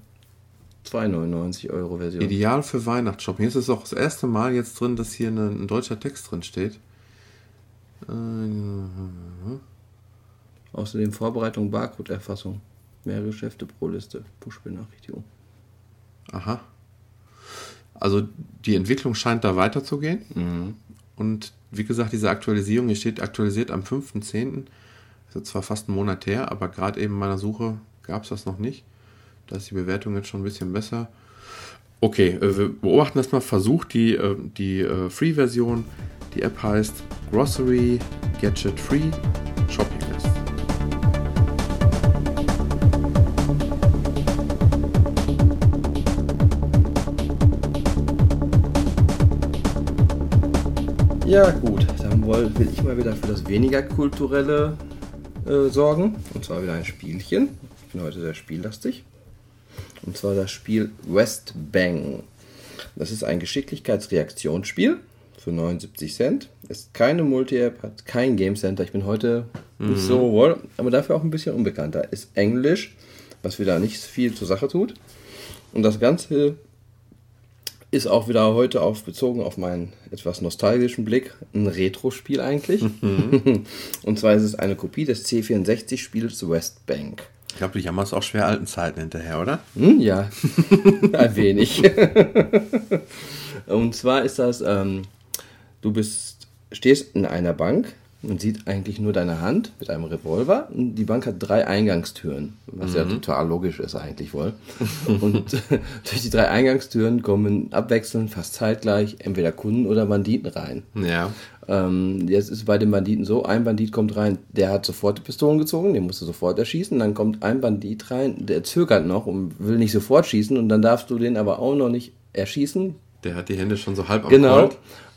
2,99 Euro Version. Ideal für Weihnachtsshopping. Hier ist es auch das erste Mal jetzt drin, dass hier ein, ein deutscher Text drin steht. Äh, Außerdem Vorbereitung Barcode-Erfassung. Mehr Geschäfte pro Liste. Push-Benachrichtigung. Aha. Also die Entwicklung scheint da weiterzugehen. Mhm. Und wie gesagt, diese Aktualisierung, hier steht aktualisiert am 5.10. Das ist zwar fast einen Monat her, aber gerade eben in meiner Suche gab es das noch nicht. Da ist die Bewertung jetzt schon ein bisschen besser. Okay, äh, wir beobachten das mal. Versucht die, äh, die äh, Free-Version. Die App heißt Grocery Gadget Free Ja gut, dann will ich mal wieder für das weniger kulturelle äh, sorgen. Und zwar wieder ein Spielchen. Ich bin heute sehr spiellastig. Und zwar das Spiel West Bang. Das ist ein Geschicklichkeitsreaktionsspiel für 79 Cent. Ist keine Multi-App, hat kein Game Center. Ich bin heute mhm. nicht so wohl, aber dafür auch ein bisschen unbekannter. Ist Englisch, was wieder nicht viel zur Sache tut. Und das Ganze ist auch wieder heute auf, bezogen auf meinen etwas nostalgischen Blick ein Retro-Spiel eigentlich. Mhm. <laughs> Und zwar ist es eine Kopie des C64-Spiels West Bank. Ich glaube, du jammerst auch schwer alten Zeiten hinterher, oder? Hm, ja, <laughs> ein wenig. <laughs> Und zwar ist das, ähm, du bist, stehst in einer Bank man sieht eigentlich nur deine Hand mit einem Revolver. Und die Bank hat drei Eingangstüren, was mhm. ja total logisch ist eigentlich wohl. Und <laughs> <laughs> durch die drei Eingangstüren kommen abwechselnd, fast zeitgleich, entweder Kunden oder Banditen rein. Ja. Ähm, jetzt ist bei den Banditen so, ein Bandit kommt rein, der hat sofort die Pistolen gezogen, den musst du sofort erschießen. Dann kommt ein Bandit rein, der zögert noch und will nicht sofort schießen. Und dann darfst du den aber auch noch nicht erschießen, der hat die Hände schon so halb am Genau.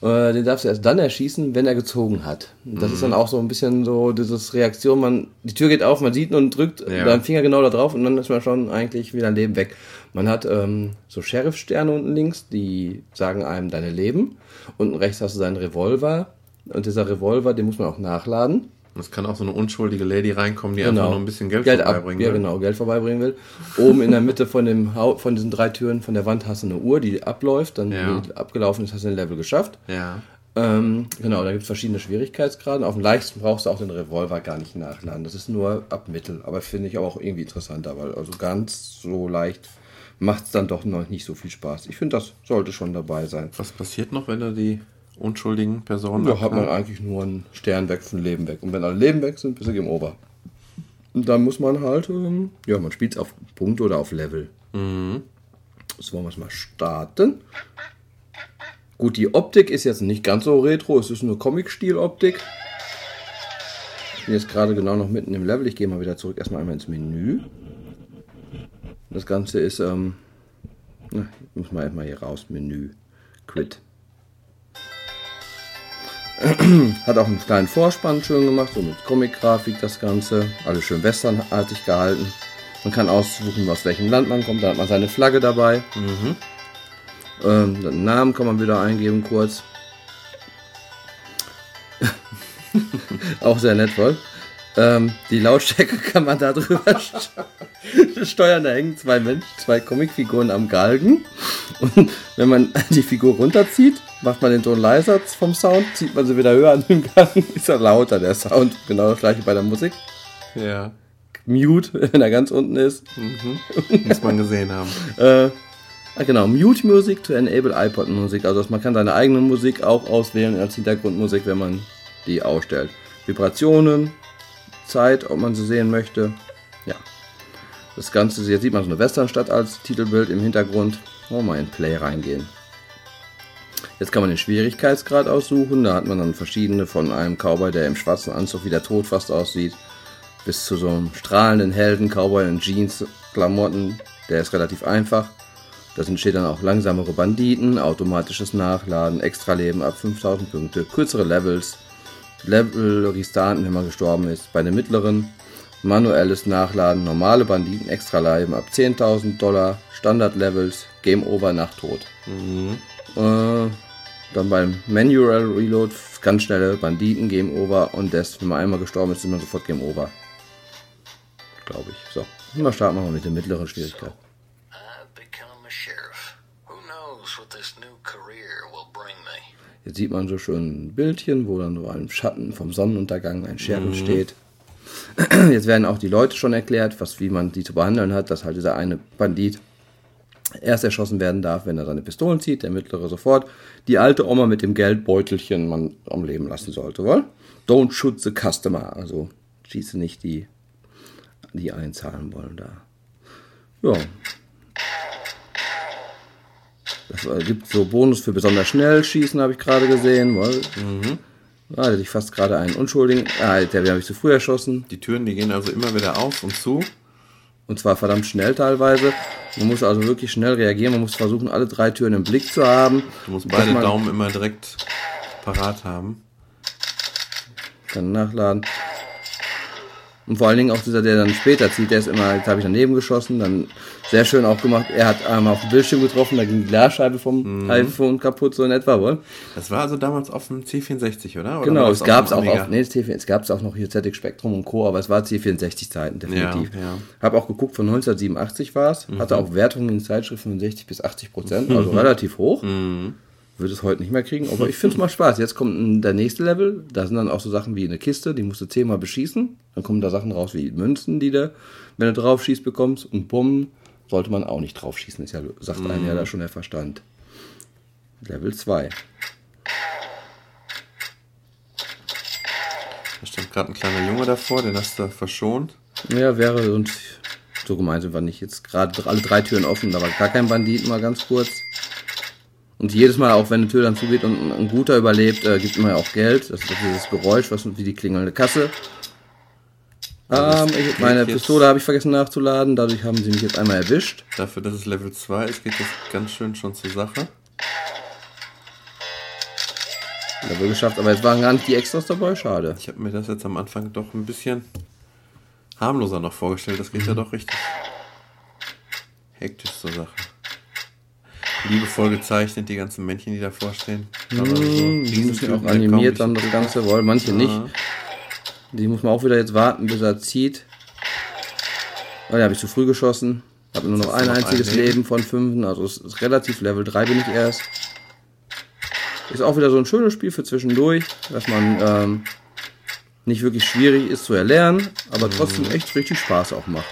Äh, den darfst du erst dann erschießen, wenn er gezogen hat. Das mhm. ist dann auch so ein bisschen so dieses Reaktion, man, die Tür geht auf, man sieht und drückt ja. seinen Finger genau da drauf und dann ist man schon eigentlich wieder ein Leben weg. Man hat ähm, so Sheriff-Sterne unten links, die sagen einem deine Leben. Unten rechts hast du seinen Revolver und dieser Revolver, den muss man auch nachladen. Es kann auch so eine unschuldige Lady reinkommen, die genau. einfach nur ein bisschen Geld, Geld vorbeibringen will. Ja, genau, Geld vorbeibringen will. Oben in der Mitte von, dem von diesen drei Türen von der Wand hast du eine Uhr, die abläuft. Dann, ja. die abgelaufen ist, hast du ein Level geschafft. Ja. Ähm, genau, da gibt es verschiedene Schwierigkeitsgrade. Auf dem leichtesten brauchst du auch den Revolver gar nicht nachladen. Das ist nur ab Mittel. Aber finde ich auch irgendwie interessanter, weil also ganz so leicht macht es dann doch noch nicht so viel Spaß. Ich finde, das sollte schon dabei sein. Was passiert noch, wenn du die unschuldigen Personen. Da hat man eigentlich nur einen Stern weg von Leben weg. Und wenn alle Leben weg sind, bist du Game Over. Und dann muss man halt, ähm, ja, man spielt es auf Punkte oder auf Level. Mhm. So wollen wir es mal starten. Gut, die Optik ist jetzt nicht ganz so retro, es ist eine Comic-Stil-Optik. Ich bin jetzt gerade genau noch mitten im Level. Ich gehe mal wieder zurück, erstmal einmal ins Menü. Das Ganze ist, ähm, na, ich muss mal erstmal hier raus, Menü, Quit. <clears throat> Hat auch einen kleinen Vorspann schön gemacht, so mit Comic-Grafik das Ganze. Alles schön westernartig gehalten. Man kann aussuchen, aus welchem Land man kommt. Da hat man seine Flagge dabei. Mhm. Ähm, den Namen kann man wieder eingeben kurz. <laughs> Auch sehr nett, wohl. Ähm, die Lautstärke <laughs> kann man da drüber <laughs> st- steuern. Da hängen zwei Menschen, zwei Comicfiguren am Galgen. Und wenn man die Figur runterzieht, macht man den Ton leiser vom Sound, zieht man sie wieder höher an dem Galgen, <laughs> ist er lauter, der Sound. Genau das gleiche bei der Musik. Ja. Mute, wenn er ganz unten ist. Muss man gesehen haben. Äh, ah, genau, Mute Music to enable iPod Musik. Also man kann seine eigene Musik auch auswählen als Hintergrundmusik, wenn man die ausstellt. Vibrationen, Zeit, ob man sie sehen möchte. Ja. Das Ganze, jetzt sieht man so eine Westernstadt als Titelbild im Hintergrund. Oh, mal in Play reingehen. Jetzt kann man den Schwierigkeitsgrad aussuchen. Da hat man dann verschiedene von einem Cowboy, der im schwarzen Anzug wie der Tod fast aussieht, bis zu so einem strahlenden Helden, Cowboy in Jeans, Klamotten. Der ist relativ einfach. Da steht dann auch langsamere Banditen, automatisches Nachladen, Extraleben ab 5000 Punkte, kürzere Levels, Level Restarten, wenn man gestorben ist. Bei den mittleren manuelles Nachladen, normale Banditen, Extraleben ab 10.000 Dollar, Standard-Levels, Game Over nach Tod. Äh, dann beim Manual Reload, ganz schnelle Banditen, Game Over und das, wenn man einmal gestorben ist, ist man sofort Game Over. Glaube ich. So, mal starten wir mal mit der mittleren Schwierigkeit. Jetzt sieht man so schön ein Bildchen, wo dann so im Schatten vom Sonnenuntergang ein Sheriff steht. <clears throat> Jetzt werden auch die Leute schon erklärt, was, wie man die zu behandeln hat, dass halt dieser eine Bandit erst erschossen werden darf, wenn er seine Pistolen zieht, der mittlere sofort. Die alte Oma mit dem Geldbeutelchen man am Leben lassen sollte, wohl? Don't shoot the customer, also schieße nicht die, die einzahlen wollen da. Ja. Das äh, gibt so Bonus für besonders schnell schießen, habe ich gerade gesehen. Wohl. Ah, da hätte ich fast gerade einen Unschuldigen. Ah, der habe ich zu früh erschossen. Die Türen, die gehen also immer wieder auf und zu. Und zwar verdammt schnell teilweise. Man muss also wirklich schnell reagieren. Man muss versuchen, alle drei Türen im Blick zu haben. Du musst beide Daumen immer direkt parat haben. Kann nachladen. Und vor allen Dingen auch dieser, der dann später zieht, der ist immer, jetzt habe ich daneben geschossen, dann sehr schön auch gemacht. Er hat einmal auf den Bildschirm getroffen, da ging die Glasscheibe vom iPhone kaputt, so in etwa wohl. Das war also damals auf dem C64, oder? oder Genau, es gab es auch auf, nee, das T4, es gab es auch noch hier ZX Spectrum und Co., aber es war C64-Zeiten, definitiv. Ja, ja. Hab auch geguckt, von 1987 war es, Mhm. hatte auch Wertungen in Zeitschriften von 60 bis 80 Prozent, also relativ hoch. Mhm. Würde es heute nicht mehr kriegen, aber ich finde es mal Spaß. Jetzt kommt der nächste Level, da sind dann auch so Sachen wie eine Kiste, die musst du zehnmal beschießen. Dann kommen da Sachen raus wie Münzen, die du, wenn du drauf schießt, bekommst. Und Bumm, sollte man auch nicht drauf schießen, ist ja, sagt einem Mhm. ja da schon der Verstand. Level 2. Da stand gerade ein kleiner Junge davor, den hast du verschont. Ja, wäre und so gemeint sind wir nicht. Jetzt gerade alle drei Türen offen, da war gar kein Bandit, mal ganz kurz. Und jedes Mal, auch wenn eine Tür dann zugeht und ein, ein guter überlebt, äh, gibt immer ja auch Geld. Das ist dieses Geräusch, was wie die klingelnde Kasse. Ähm, ich, meine Pistole habe ich vergessen nachzuladen, dadurch haben sie mich jetzt einmal erwischt. Dafür, dass es Level 2 ist, geht das ganz schön schon zur Sache. Level geschafft, aber jetzt waren gar nicht die Extras dabei, schade. Ich habe mir das jetzt am Anfang doch ein bisschen harmloser noch vorgestellt. Das geht Mhm. ja doch richtig hektisch zur Sache. Liebevoll gezeichnet, die ganzen Männchen, die davor stehen. Aber so Mhm, Die müssen Riesentypen, auch animiert dann das Ganze, wollen manche nicht. Ja. Die muss man auch wieder jetzt warten, bis er zieht. Weil da habe ich zu früh geschossen. Habe nur noch ein einziges ein Leben. Leben von fünf. Also es ist relativ Level 3 bin ich erst. Ist auch wieder so ein schönes Spiel für zwischendurch, dass man ähm, nicht wirklich schwierig ist zu erlernen, aber trotzdem echt richtig Spaß auch macht.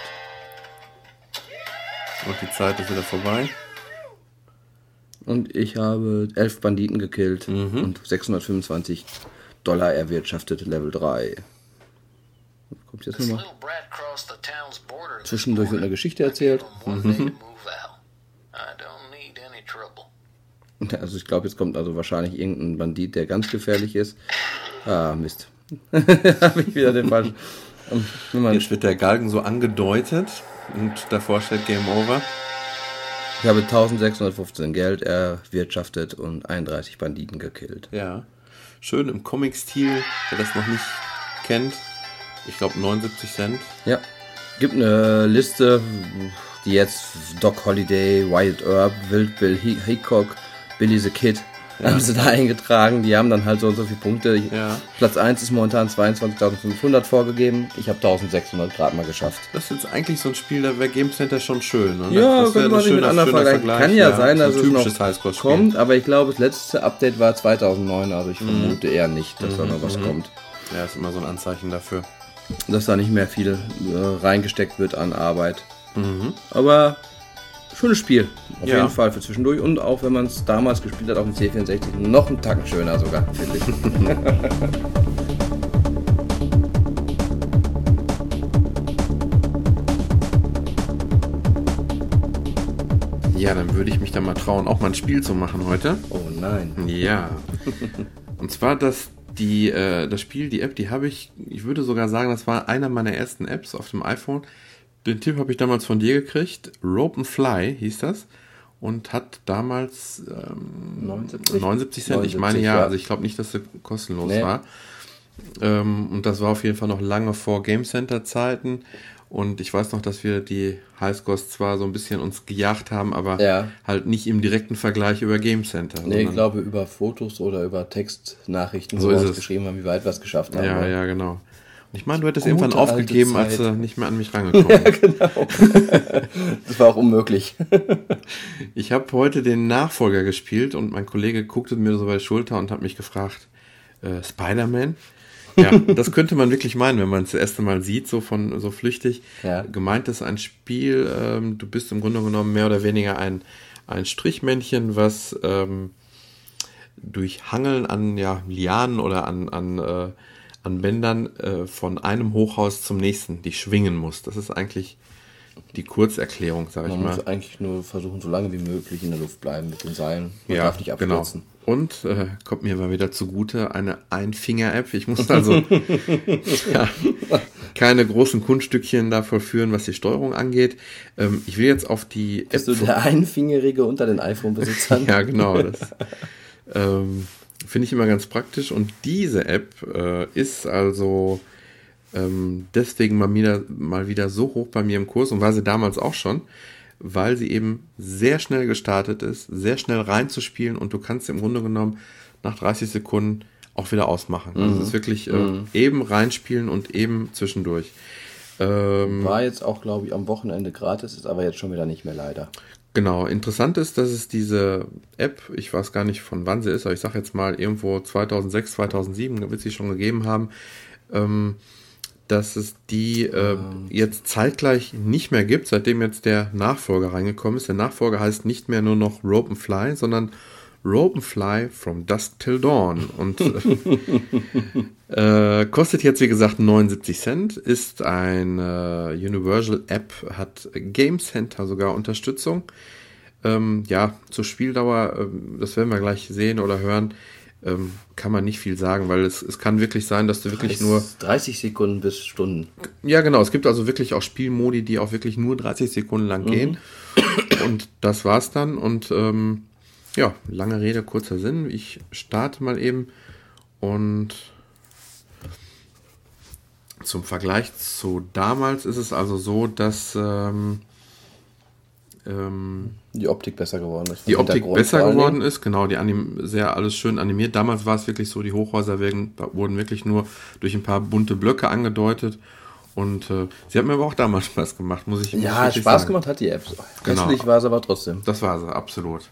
Und die Zeit ist wieder vorbei. Und ich habe elf Banditen gekillt und 625 Dollar erwirtschaftet, Level 3. Kommt jetzt nochmal. Zwischendurch wird eine. Geschichte erzählt. Trouble. Also ich glaube, jetzt kommt also wahrscheinlich irgendein Bandit, der ganz gefährlich ist. Ah, Mist. <laughs> Habe ich wieder den falschen. Ähm, Jetzt wird der Galgen so angedeutet und davor steht Game Over. Ich habe 1615 Geld erwirtschaftet und 31 Banditen gekillt. Ja. Schön im Comic-Stil, wer das noch nicht kennt. Ich glaube 79 Cent. Ja. gibt eine Liste, die jetzt Doc Holiday, Wyatt Earp, Wild Bill Hickok, Billy the Kid haben sie da eingetragen. Die haben dann halt so und so viele Punkte. Ja. Platz 1 ist momentan 22.500 vorgegeben. Ich habe 1.600 Grad mal geschafft. Das ist jetzt eigentlich so ein Spiel, da wäre Game Center schon schön. Ne? Ja, das könnte man sich mit anderen vergleichen. Kann ja, sein, dass es noch kommt, aber ich glaube, das letzte Update war 2009, also ich vermute eher nicht, dass da noch was kommt. Ja, ist immer so ein Anzeichen dafür. Dass da nicht mehr viel äh, reingesteckt wird an Arbeit. Aber schönes Spiel, auf Ja. jeden Fall für zwischendurch. Und auch wenn man es damals gespielt hat auf dem C64, noch einen Tacken schöner sogar, finde ich. <laughs> Ja, dann würde ich mich da mal trauen, auch mal ein Spiel zu machen heute. Oh nein. Ja. <laughs> Und zwar das, die, äh, das Spiel, die App, die habe ich, ich würde sogar sagen, das war einer meiner ersten Apps auf dem iPhone. Den Tipp habe ich damals von dir gekriegt. Rope and Fly hieß das. Und hat damals ähm, 79? 79 Cent. ich 79, meine ja, ja. also ich glaube nicht, dass sie kostenlos Nee. war. Ähm, und das war auf jeden Fall noch lange vor Game Center Zeiten. Und ich weiß noch, dass wir die Highscores zwar so ein bisschen uns gejagt haben, aber Ja. halt nicht im direkten Vergleich über Game Center. Nee, ich glaube über Fotos oder über Textnachrichten, So wo wir ist uns es. geschrieben haben, wie weit wir es geschafft haben. Ja, ja, genau. Und ich meine, du hättest Gute irgendwann aufgegeben, als du nicht mehr an mich <laughs> rangekommen bist. <laughs> Das war auch unmöglich. <laughs> Ich habe heute den Nachfolger gespielt und mein Kollege guckte mir so bei der Schulter und hat mich gefragt, äh, Spider-Man? Ja, das könnte man wirklich meinen, wenn man es das erste Mal sieht, so von so flüchtig. Ja. Gemeint ist ein Spiel, ähm, du bist im Grunde genommen mehr oder weniger ein, ein Strichmännchen, was ähm, durch Hangeln an ja, Lianen oder an, an, äh, an Bändern äh, von einem Hochhaus zum nächsten dich schwingen muss. Das ist eigentlich die Kurzerklärung, sage ich Man mal. muss eigentlich nur versuchen, so lange wie möglich in der Luft bleiben mit den Seilen. Man darf nicht genau. Und äh, kommt mir mal wieder zugute eine Einfinger-App. Ich muss also <laughs> ja, keine großen Kunststückchen da vollführen, was die Steuerung angeht. Ähm, ich will jetzt auf die App. Bist du der Einfingerige unter den iPhone-Besitzern? <laughs> ja, genau. Das ähm, finde ich immer ganz praktisch. Und diese App äh, ist also ähm, deswegen mal wieder, mal wieder so hoch bei mir im Kurs und war sie damals auch schon, weil sie eben sehr schnell gestartet ist, sehr schnell reinzuspielen und du kannst im Grunde genommen nach 30 Sekunden auch wieder ausmachen. Also es ist wirklich äh, eben reinspielen und eben zwischendurch. Ähm, War jetzt auch, glaube ich, am Wochenende gratis, ist aber jetzt schon wieder nicht mehr leider. Genau, interessant ist, dass es diese App, ich weiß gar nicht von wann sie ist, aber ich sage jetzt mal irgendwo 2006, 2007 wird sie schon gegeben haben, ähm, dass es die äh, jetzt zeitgleich nicht mehr gibt, seitdem jetzt der Nachfolger reingekommen ist. Der Nachfolger heißt nicht mehr nur noch Rope and Fly, sondern Rope and Fly from Dusk Till Dawn. Und äh, <laughs> kostet jetzt, wie gesagt, 79 Cent, ist eine Universal App, hat Game Center sogar Unterstützung. Ähm, ja, zur Spieldauer, ähm, das werden wir gleich sehen oder hören, ähm, kann man nicht viel sagen, weil es, es kann wirklich sein, dass du wirklich nur 30 Sekunden bis Stunden. ja, genau. Es gibt also wirklich auch Spielmodi, die auch wirklich nur 30 Sekunden lang gehen. Und das war's dann. Und ähm, ja, lange Rede, kurzer Sinn. Ich starte mal eben und zum Vergleich zu damals ist es also so, dass ähm, ähm, Die Optik besser geworden ist. die Optik besser geworden ist, genau, die anim sehr alles schön animiert. Damals war es wirklich so, die Hochhäuser werden, wurden wirklich nur durch ein paar bunte Blöcke angedeutet. Und äh, sie hat mir aber auch damals <laughs> Spaß gemacht, muss ich muss Ja, Spaß sagen. gemacht hat die App. Genau. Hässlich war es aber trotzdem. Das war sie, absolut.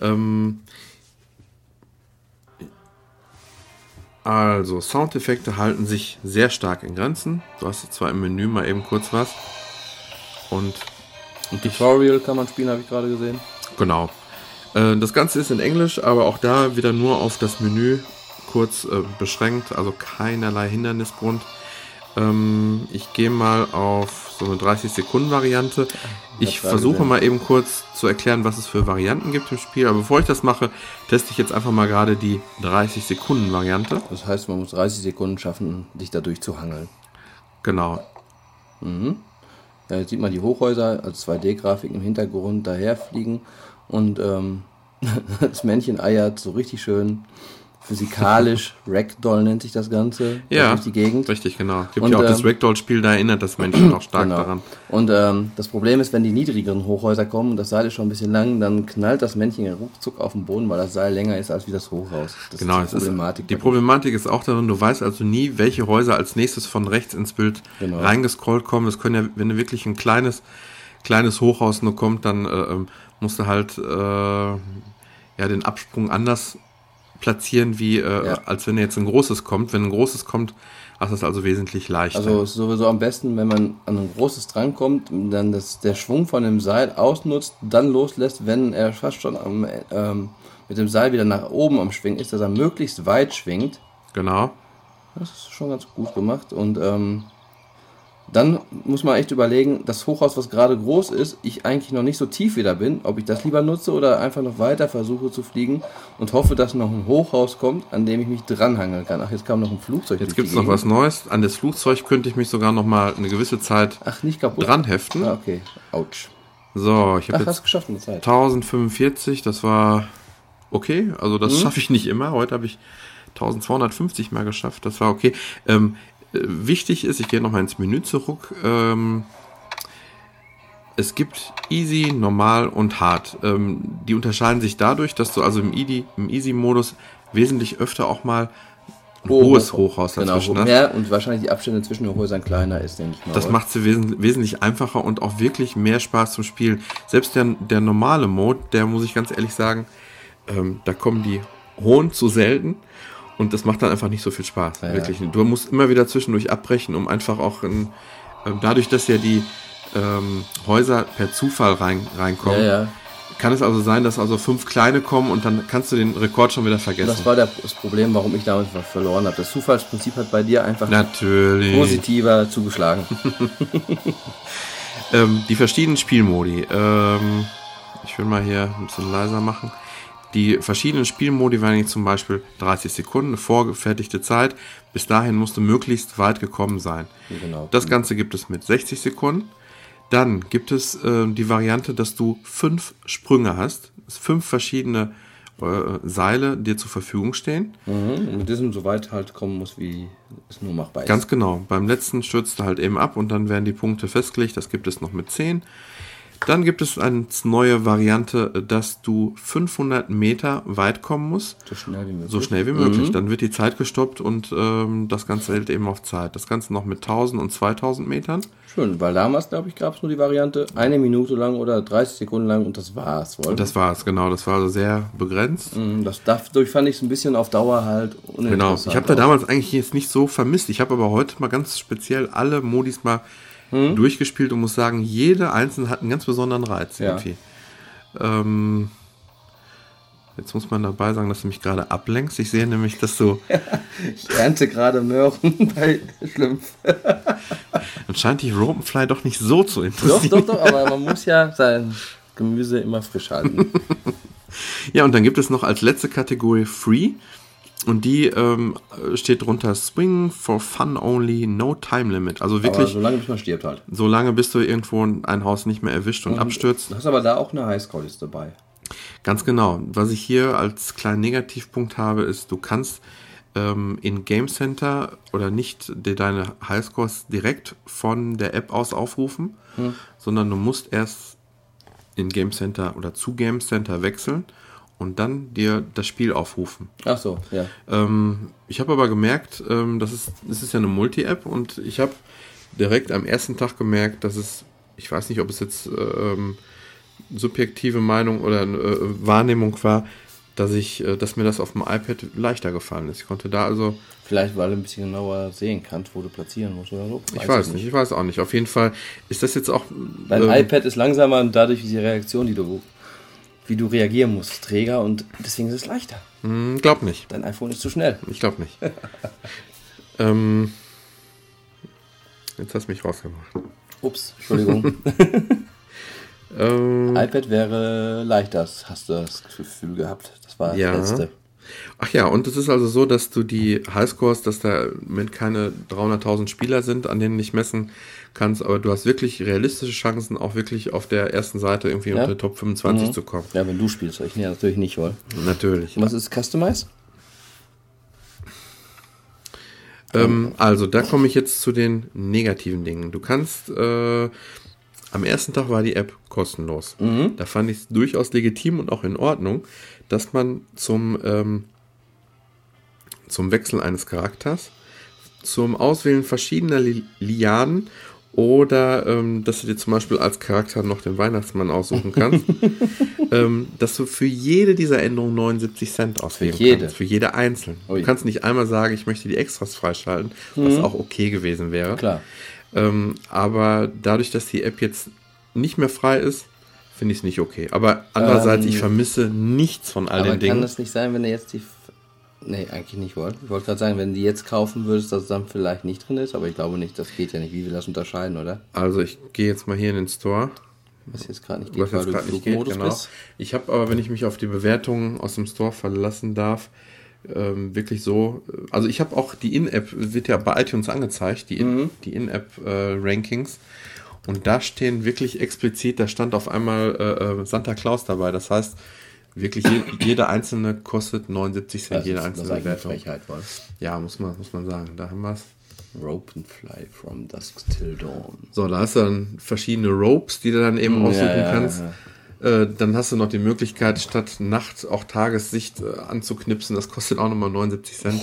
Ähm, also, Soundeffekte halten sich sehr stark in Grenzen. Du hast jetzt zwar im Menü mal eben kurz was. Und Und Tutorial kann man spielen, habe ich gerade gesehen. Genau. Äh, Das Ganze ist in Englisch, aber auch da wieder nur auf das Menü kurz äh, beschränkt, also keinerlei Hindernisgrund. Ähm, ich gehe mal auf so eine 30-Sekunden-Variante. Ich versuche gesehen. mal eben kurz zu erklären, was es für Varianten gibt im Spiel. Aber bevor ich das mache, teste ich jetzt einfach mal gerade die 30-Sekunden-Variante. Das heißt, man muss 30 Sekunden schaffen, sich dadurch zu hangeln. Genau. Ja, jetzt sieht man die Hochhäuser als 2D-Grafik im Hintergrund daherfliegen und ähm, <laughs> das Männchen eiert so richtig schön physikalisch. <laughs> Ragdoll nennt sich das Ganze. Ja, durch die Gegend. richtig, genau. Gibt Und, ja auch das ähm, Ragdoll-Spiel, da erinnert das Menschen auch stark Genau. daran. Und ähm, das Problem ist, wenn die niedrigeren Hochhäuser kommen und das Seil ist schon ein bisschen lang, dann knallt das Männchen ruckzuck auf den Boden, weil das Seil länger ist als wie das Hochhaus. Das Genau, ist die ist, Problematik. die Problematik ist auch darin, du weißt also nie, welche Häuser als nächstes von rechts ins Bild Genau. reingescrollt kommen. Es können ja, wenn du wirklich ein kleines, kleines Hochhaus nur kommt, dann äh, ähm, musst du halt äh, ja, den Absprung anders platzieren, wie äh, Ja. als wenn jetzt ein großes kommt. Wenn ein großes kommt, hast du es also wesentlich leichter. Also es ist sowieso am besten, wenn man an ein großes drankommt, dann das, der Schwung von dem Seil ausnutzt, dann loslässt, wenn er fast schon am, ähm, mit dem Seil wieder nach oben am Schwingen ist, dass er möglichst weit schwingt. genau. Das ist schon ganz gut gemacht. Und ähm, dann muss man echt überlegen, das Hochhaus, was gerade groß ist, ich eigentlich noch nicht so tief wieder bin, ob ich das lieber nutze oder einfach noch weiter versuche zu fliegen und hoffe, dass noch ein Hochhaus kommt, an dem ich mich dranhangeln kann. Ach, jetzt kam noch ein Flugzeug. Jetzt gibt es noch was Neues. An das Flugzeug könnte ich mich sogar noch mal eine gewisse Zeit Ach, nicht kaputt. dran heften. Ah, okay. Autsch. So, ich Ach, habe hast jetzt geschafft in der Zeit. 1045, das war okay. Also Mhm. das schaffe ich nicht immer. Heute habe ich 1250 mal geschafft. Das war okay. Ähm, äh, wichtig ist, ich gehe nochmal ins Menü zurück. Ähm, es gibt Easy, Normal und Hard. Ähm, die unterscheiden sich dadurch, dass du also im im Easy-Modus wesentlich öfter auch mal ein hohes Hochhaus genau, dazwischen hast. mehr und wahrscheinlich die Abstände zwischen den Häusern kleiner ist, denke ich mal. Das macht sie wes wesentlich einfacher und auch wirklich mehr Spaß zum Spielen. Selbst der, der normale Mode, der muss ich ganz ehrlich sagen, ähm, da kommen die hohen zu selten und das macht dann einfach nicht so viel Spaß. Ja, ja. wirklich. Du musst immer wieder zwischendurch abbrechen, um einfach auch in, ähm, dadurch, dass ja die ähm, Häuser per Zufall rein, reinkommen, ja, ja. kann es also sein, dass also fünf kleine kommen und dann kannst du den Rekord schon wieder vergessen. Das war das Problem, warum ich damals verloren habe. Das Zufallsprinzip hat bei dir einfach Natürlich. positiver zugeschlagen. <laughs> <laughs> Ähm, die verschiedenen Spielmodi. Ähm, ich will mal hier ein bisschen leiser machen. Die verschiedenen Spielmodi waren jetzt zum Beispiel 30 Sekunden, eine vorgefertigte Zeit. Bis dahin musst du möglichst weit gekommen sein. Genau. Das Ganze gibt es mit 60 Sekunden. Dann gibt es äh, die Variante, dass du fünf Sprünge hast. Fünf verschiedene äh, Seile dir zur Verfügung stehen. Mhm. Und mit diesem so weit halt kommen muss, wie es nur machbar ist. Ganz genau. Beim letzten stürzt du halt eben ab und dann werden die Punkte festgelegt. Das gibt es noch mit 10. Dann gibt es eine neue Variante, dass du 500 Meter weit kommen musst. so schnell wie möglich. So schnell wie möglich. Dann wird die Zeit gestoppt und ähm, das Ganze hält eben auf Zeit. Das Ganze noch mit 1000 und 2000 Metern. Schön, weil damals, glaube ich, gab es nur die Variante eine Minute lang oder 30 Sekunden lang und das war's. Wohl. Das war es, genau. Das war also sehr begrenzt. Mhm, das, dadurch fand ich es ein bisschen auf Dauer halt Genau. uninteressant. Ich habe da damals eigentlich jetzt nicht so vermisst. Ich habe aber heute mal ganz speziell alle Modis mal Hm? durchgespielt und muss sagen, jede einzelne hat einen ganz besonderen Reiz Ja. irgendwie. Ähm, jetzt muss man dabei sagen, dass du mich gerade ablenkst. Ich sehe nämlich, dass du <laughs> Ich ernte gerade Möhren <laughs> bei Schlümpf. anscheinend die Ropenfly doch nicht so zu Doch, interessieren. doch, doch, aber man muss ja sein Gemüse immer frisch halten. <laughs> Ja, und dann gibt es noch als letzte Kategorie Free. Und die ähm, steht drunter Swing for Fun Only, No Time Limit. Also aber wirklich solange bis man stirbt halt. so lange, bis du irgendwo ein Haus nicht mehr erwischt und abstürzt. Du hast aber da auch eine Highscore-Liste bei. Ganz genau. Was ich hier als kleinen Negativpunkt habe, ist, du kannst ähm, in Game Center oder nicht dir deine Highscores direkt von der App aus aufrufen, sondern du musst erst in Game Center oder zu Game Center wechseln und dann dir das Spiel aufrufen. Ach so, ja. Ähm, ich habe aber gemerkt, ähm, das, ist, das ist ja eine Multi-App und ich habe direkt am ersten Tag gemerkt, dass es, ich weiß nicht, ob es jetzt ähm, subjektive Meinung oder äh, Wahrnehmung war, dass ich, äh, dass mir das auf dem iPad leichter gefallen ist. Ich konnte da also, Vielleicht, weil du ein bisschen genauer sehen kannst, wo du platzieren musst oder so. ich weiß nicht, ich weiß auch nicht. Auf jeden Fall ist das jetzt auch. Dein ähm, iPad ist langsamer und dadurch die Reaktion, die du, wie du reagieren musst, träger und deswegen ist es leichter. hm, glaub nicht. Dein iPhone ist zu schnell. Ich glaube nicht. <laughs> ähm, jetzt hast du mich rausgemacht. Ups, Entschuldigung. <laughs> Ähm, iPad wäre leichter, das hast du das Gefühl gehabt. Das war das Ja. letzte. Ach ja, und es ist also so, dass du die Highscores, dass da mit keine 300.000 Spieler sind, an denen du nicht messen kannst, aber du hast wirklich realistische Chancen, auch wirklich auf der ersten Seite irgendwie Ja? unter Top 25 zu kommen. Ja, wenn du spielst, ich nee, natürlich nicht wohl. Natürlich. Was ist Customize? Ähm, also, da komme ich jetzt zu den negativen Dingen. Du kannst, äh, am ersten Tag war die App kostenlos. Da fand ich es durchaus legitim und auch in Ordnung, dass man zum, ähm, zum Wechsel eines Charakters, zum Auswählen verschiedener Li Lianen oder ähm, dass du dir zum Beispiel als Charakter noch den Weihnachtsmann aussuchen kannst, <laughs> ähm, dass du für jede dieser Änderungen 79 Cent auswählen jede? kannst. Für jede einzeln. Ui. Du kannst nicht einmal sagen, ich möchte die Extras freischalten, was auch okay gewesen wäre. Klar. Ähm, aber dadurch, dass die App jetzt nicht mehr frei ist, finde ich es nicht okay. Aber andererseits, ich vermisse nichts von all den kann Dingen. das nicht sein, wenn du jetzt die. Nee, eigentlich nicht wollte. Ich wollte gerade sagen, wenn du die jetzt kaufen würdest, dass es dann vielleicht nicht drin ist, aber ich glaube nicht, das geht ja nicht. Wie wir das unterscheiden, oder? Also ich gehe jetzt mal hier in den Store. Was jetzt gerade nicht geht, Was weil jetzt du im gerade nicht geht, genau. bist. Ich habe aber, wenn ich mich auf die Bewertungen aus dem Store verlassen darf, ähm, wirklich so. äh, Also ich habe auch die In-App, wird ja bei iTunes angezeigt, die In- die In-App-Rankings. Und da stehen wirklich explizit, da stand auf einmal äh, äh, Santa Claus dabei. Das heißt, wirklich je, jede einzelne kostet 79 Cent, Das jede ist, einzelne Bewertung. Frechheit, wohl. Ja, muss man, muss man sagen. Da haben wir es. Rope and Fly from Dusk till Dawn. So, da hast du dann verschiedene Ropes, die du dann eben Mm, aussuchen ja, ja, kannst. Äh, dann hast du noch die Möglichkeit, statt Nacht auch Tagessicht äh, anzuknipsen. Das kostet auch nochmal 79 Cent.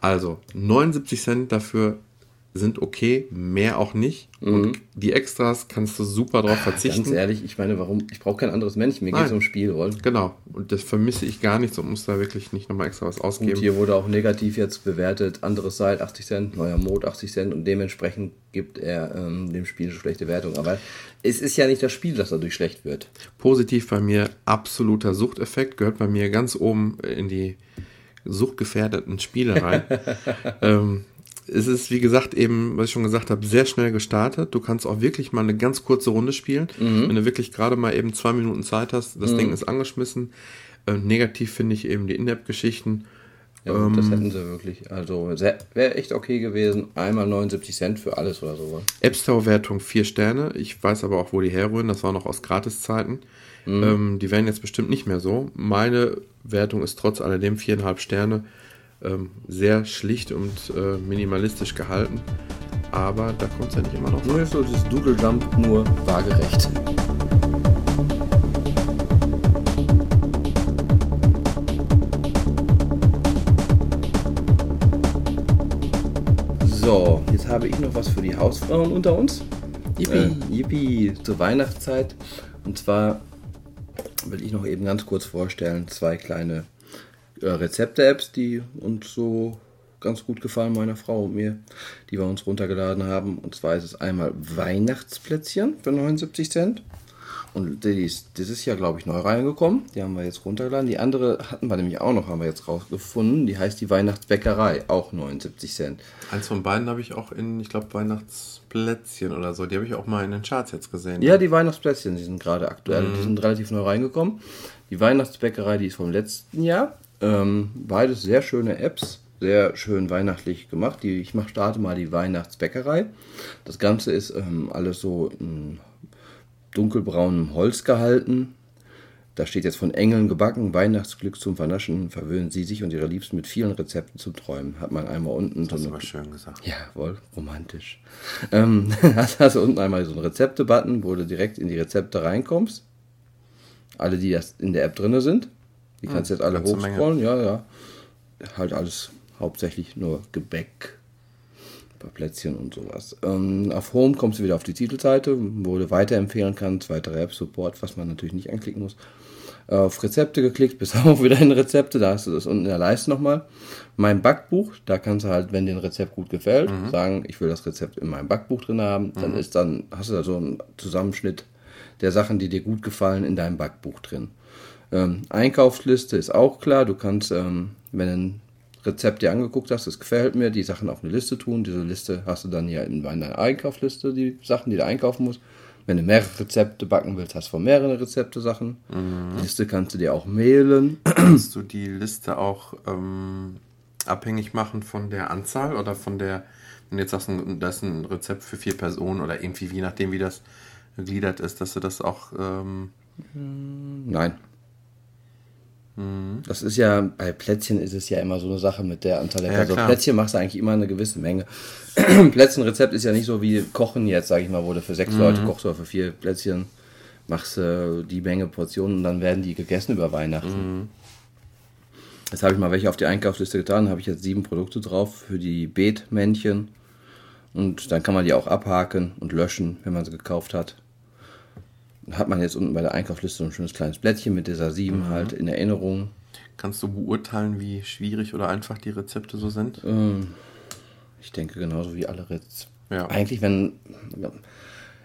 Also, 79 Cent dafür sind okay, mehr auch nicht. Und die Extras kannst du super drauf verzichten. Mhm. Ganz ehrlich, ich meine, warum? Ich brauche kein anderes Männchen. Mir geht es um Spielrollen. Genau. Und das vermisse ich gar nicht und muss da wirklich nicht nochmal extra was ausgeben. hier wurde auch negativ jetzt bewertet. Anderes Seite 80 Cent, neuer Mode 80 Cent und dementsprechend gibt er ähm, dem Spiel eine schlechte Wertung. Aber es ist ja nicht das Spiel, das dadurch schlecht wird. Positiv bei mir absoluter Suchteffekt, gehört bei mir ganz oben in die suchtgefährdeten Spiele rein. <laughs> ähm, es ist, wie gesagt, eben, was ich schon gesagt habe, sehr schnell gestartet. Du kannst auch wirklich mal eine ganz kurze Runde spielen. Wenn du wirklich gerade mal eben zwei Minuten Zeit hast, das Ding ist angeschmissen. Äh, negativ finde ich eben die In-App-Geschichten. Ja, gut, das hätten sie wirklich. Also wäre echt okay gewesen. Einmal 79 Cent für alles oder so. App Store-Wertung 4 Sterne. Ich weiß aber auch, wo die herrühren. Das war noch aus Gratiszeiten. Ähm, die werden jetzt bestimmt nicht mehr so. Meine Wertung ist trotz alledem 4,5 Sterne. Ähm, sehr schlicht und äh, minimalistisch gehalten. Aber da kommt es ja nicht immer noch. Nur ist so dieses Doodle Jump nur waagerecht. So, jetzt habe ich noch was für die Hausfrauen unter uns. Yippie. Äh, yippie, zur Weihnachtszeit. Und zwar will ich noch eben ganz kurz vorstellen, zwei kleine äh, Rezepte-Apps, die uns so ganz gut gefallen, meiner Frau und mir, die wir uns runtergeladen haben. Und zwar ist es einmal Weihnachtsplätzchen für 79 Cent. Und die ist dieses Jahr, glaube ich, neu reingekommen. Die haben wir jetzt runtergeladen. Die andere hatten wir nämlich auch noch, haben wir jetzt rausgefunden. Die heißt die Weihnachtsbäckerei, auch 79 Cent. Eins von beiden habe ich auch in, ich glaube, Weihnachtsplätzchen oder so. Die habe ich auch mal in den Charts jetzt gesehen. Ja, die Weihnachtsplätzchen, die sind gerade aktuell, die sind relativ neu reingekommen. Die Weihnachtsbäckerei, die ist vom letzten Jahr. Ähm, beides sehr schöne Apps, sehr schön weihnachtlich gemacht. Die, ich mach, starte mal die Weihnachtsbäckerei. Das Ganze ist ähm, alles so in dunkelbraunem Holz gehalten. Da steht jetzt von Engeln gebacken, Weihnachtsglück zum Vernaschen, verwöhnen Sie sich und Ihre Liebsten mit vielen Rezepten zum Träumen. Hat man einmal unten so Das ist eine aber schön gesagt. Jawohl, romantisch. Ähm, <laughs> hast also unten einmal so einen Rezepte-Button, wo du direkt in die Rezepte reinkommst. Alle, die das in der App drin sind. Die kannst du jetzt alle hochscrollen. Ja, ja. Halt alles hauptsächlich nur Gebäck, ein paar Plätzchen und sowas. Ähm, auf Home kommst du wieder auf die Titelseite, wo du weiterempfehlen kannst, weitere App-Support, was man natürlich nicht anklicken muss. Äh, Auf Rezepte geklickt, bist <laughs> auch wieder in Rezepte, da hast du das unten in der Leiste nochmal. Mein Backbuch, da kannst du halt, wenn dir ein Rezept gut gefällt, sagen, ich will das Rezept in meinem Backbuch drin haben. Dann ist dann, hast du da so einen Zusammenschnitt der Sachen, die dir gut gefallen, in deinem Backbuch drin. Ähm, Einkaufsliste ist auch klar. Du kannst, ähm, wenn du ein Rezept dir angeguckt hast, das gefällt mir, die Sachen auf eine Liste tun. Diese Liste hast du dann ja in deiner Einkaufsliste, die Sachen, die du einkaufen musst. Wenn du mehrere Rezepte backen willst, hast du von mehreren Rezepte Sachen. Die Liste kannst du dir auch mailen. Kannst du die Liste auch ähm, abhängig machen von der Anzahl oder von der, wenn du jetzt sagst, das ist ein Rezept für vier Personen oder irgendwie, je nachdem, wie das gegliedert ist, dass du das auch. Ähm, Nein. Das ist ja, bei Plätzchen ist es ja immer so eine Sache mit der Anzahl der Ja, Also klar. Plätzchen machst du eigentlich immer eine gewisse Menge. <clears throat> Plätzchenrezept ist ja nicht so wie Kochen jetzt, sage ich mal, wo du für sechs Mhm. Leute kochst oder für vier Plätzchen machst du die Menge Portionen und dann werden die gegessen über Weihnachten. Mhm. Jetzt habe ich mal welche auf die Einkaufsliste getan, habe ich jetzt sieben Produkte drauf für die Beetmännchen. Und dann kann man die auch abhaken und löschen, wenn man sie gekauft hat. Hat man jetzt unten bei der Einkaufsliste ein schönes kleines Blättchen mit dieser sieben Mhm. halt in Erinnerung. Kannst du beurteilen, wie schwierig oder einfach die Rezepte so sind? Ich denke genauso wie alle Ritz. Ja. Eigentlich, wenn.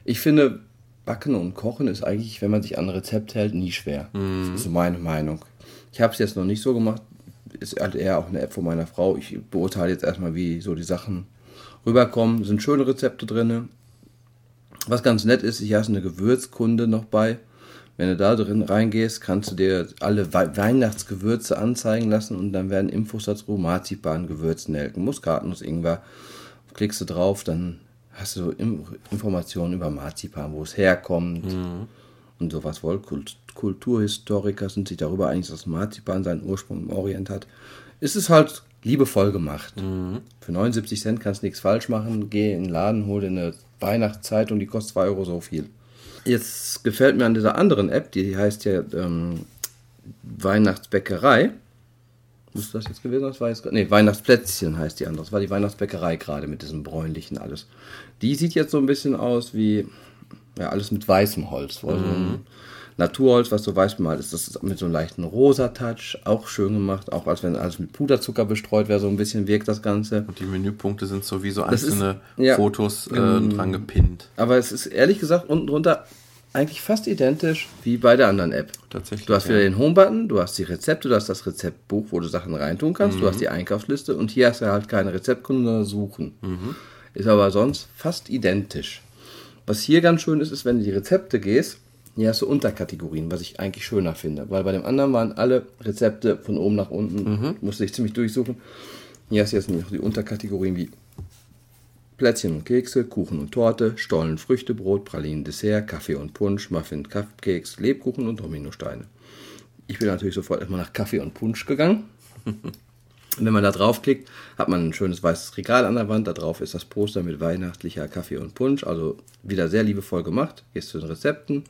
Ich finde, Backen und Kochen ist eigentlich, wenn man sich an ein Rezept hält, nie schwer. Das ist so meine Meinung. Ich habe es jetzt noch nicht so gemacht. Ist halt eher auch eine App von meiner Frau. Ich beurteile jetzt erstmal, wie so die Sachen rüberkommen. Sind schöne Rezepte drin. Was ganz nett ist, ich habe eine Gewürzkunde noch bei. Wenn du da drin reingehst, kannst du dir alle Wei- Weihnachtsgewürze anzeigen lassen und dann werden Infos dazu, Marzipan, Gewürznelken, Muskatnuss, Ingwer. Klickst du drauf, dann hast du Informationen über Marzipan, wo es herkommt und sowas. Wohl Kult Kulturhistoriker sind sich darüber einig, dass Marzipan seinen Ursprung im Orient hat. Es ist halt liebevoll gemacht. Für 79 Cent kannst du nichts falsch machen. Geh in den Laden, hol dir eine Weihnachtszeitung, die kostet 2 Euro so viel. Jetzt gefällt mir an dieser anderen App, die heißt ja ähm, Weihnachtsbäckerei. Muss das jetzt gewesen sein? Nee, Weihnachtsplätzchen heißt die andere. Das war die Weihnachtsbäckerei gerade mit diesem bräunlichen alles. Die sieht jetzt so ein bisschen aus wie, ja, alles mit weißem Holz. Also ein Naturholz, was so weiß bemalt ist. Das mit so einem leichten rosa Touch. Auch schön gemacht. Auch als wenn alles mit Puderzucker bestreut wäre, so ein bisschen wirkt das Ganze. Und die Menüpunkte sind so wie so Das ist- einzelne ja. Fotos äh, dran gepinnt. Aber es ist ehrlich gesagt unten drunter eigentlich fast identisch wie bei der anderen App. Tatsächlich, Du hast wieder ja. den Home-Button, du hast die Rezepte, du hast das Rezeptbuch, wo du Sachen reintun kannst, du hast die Einkaufsliste und hier hast du halt keine Rezeptkunden, sondern Suchen. Ist aber sonst fast identisch. Was hier ganz schön ist, ist, wenn du die Rezepte gehst, hier hast du Unterkategorien, was ich eigentlich schöner finde. Weil bei dem anderen waren alle Rezepte von oben nach unten, musste ich ziemlich durchsuchen. Hier hast du jetzt noch die Unterkategorien wie Plätzchen und Kekse, Kuchen und Torte, Stollen, Früchtebrot, Pralinen, Dessert, Kaffee und Punsch, Muffin, Cupcakes, Lebkuchen und Dominosteine. Ich bin natürlich sofort erstmal nach Kaffee und Punsch gegangen. <laughs> Und wenn man da draufklickt, hat man ein schönes weißes Regal an der Wand. Da drauf ist das Poster mit weihnachtlicher Kaffee und Punsch. Also wieder sehr liebevoll gemacht. Gehst zu den Rezepten.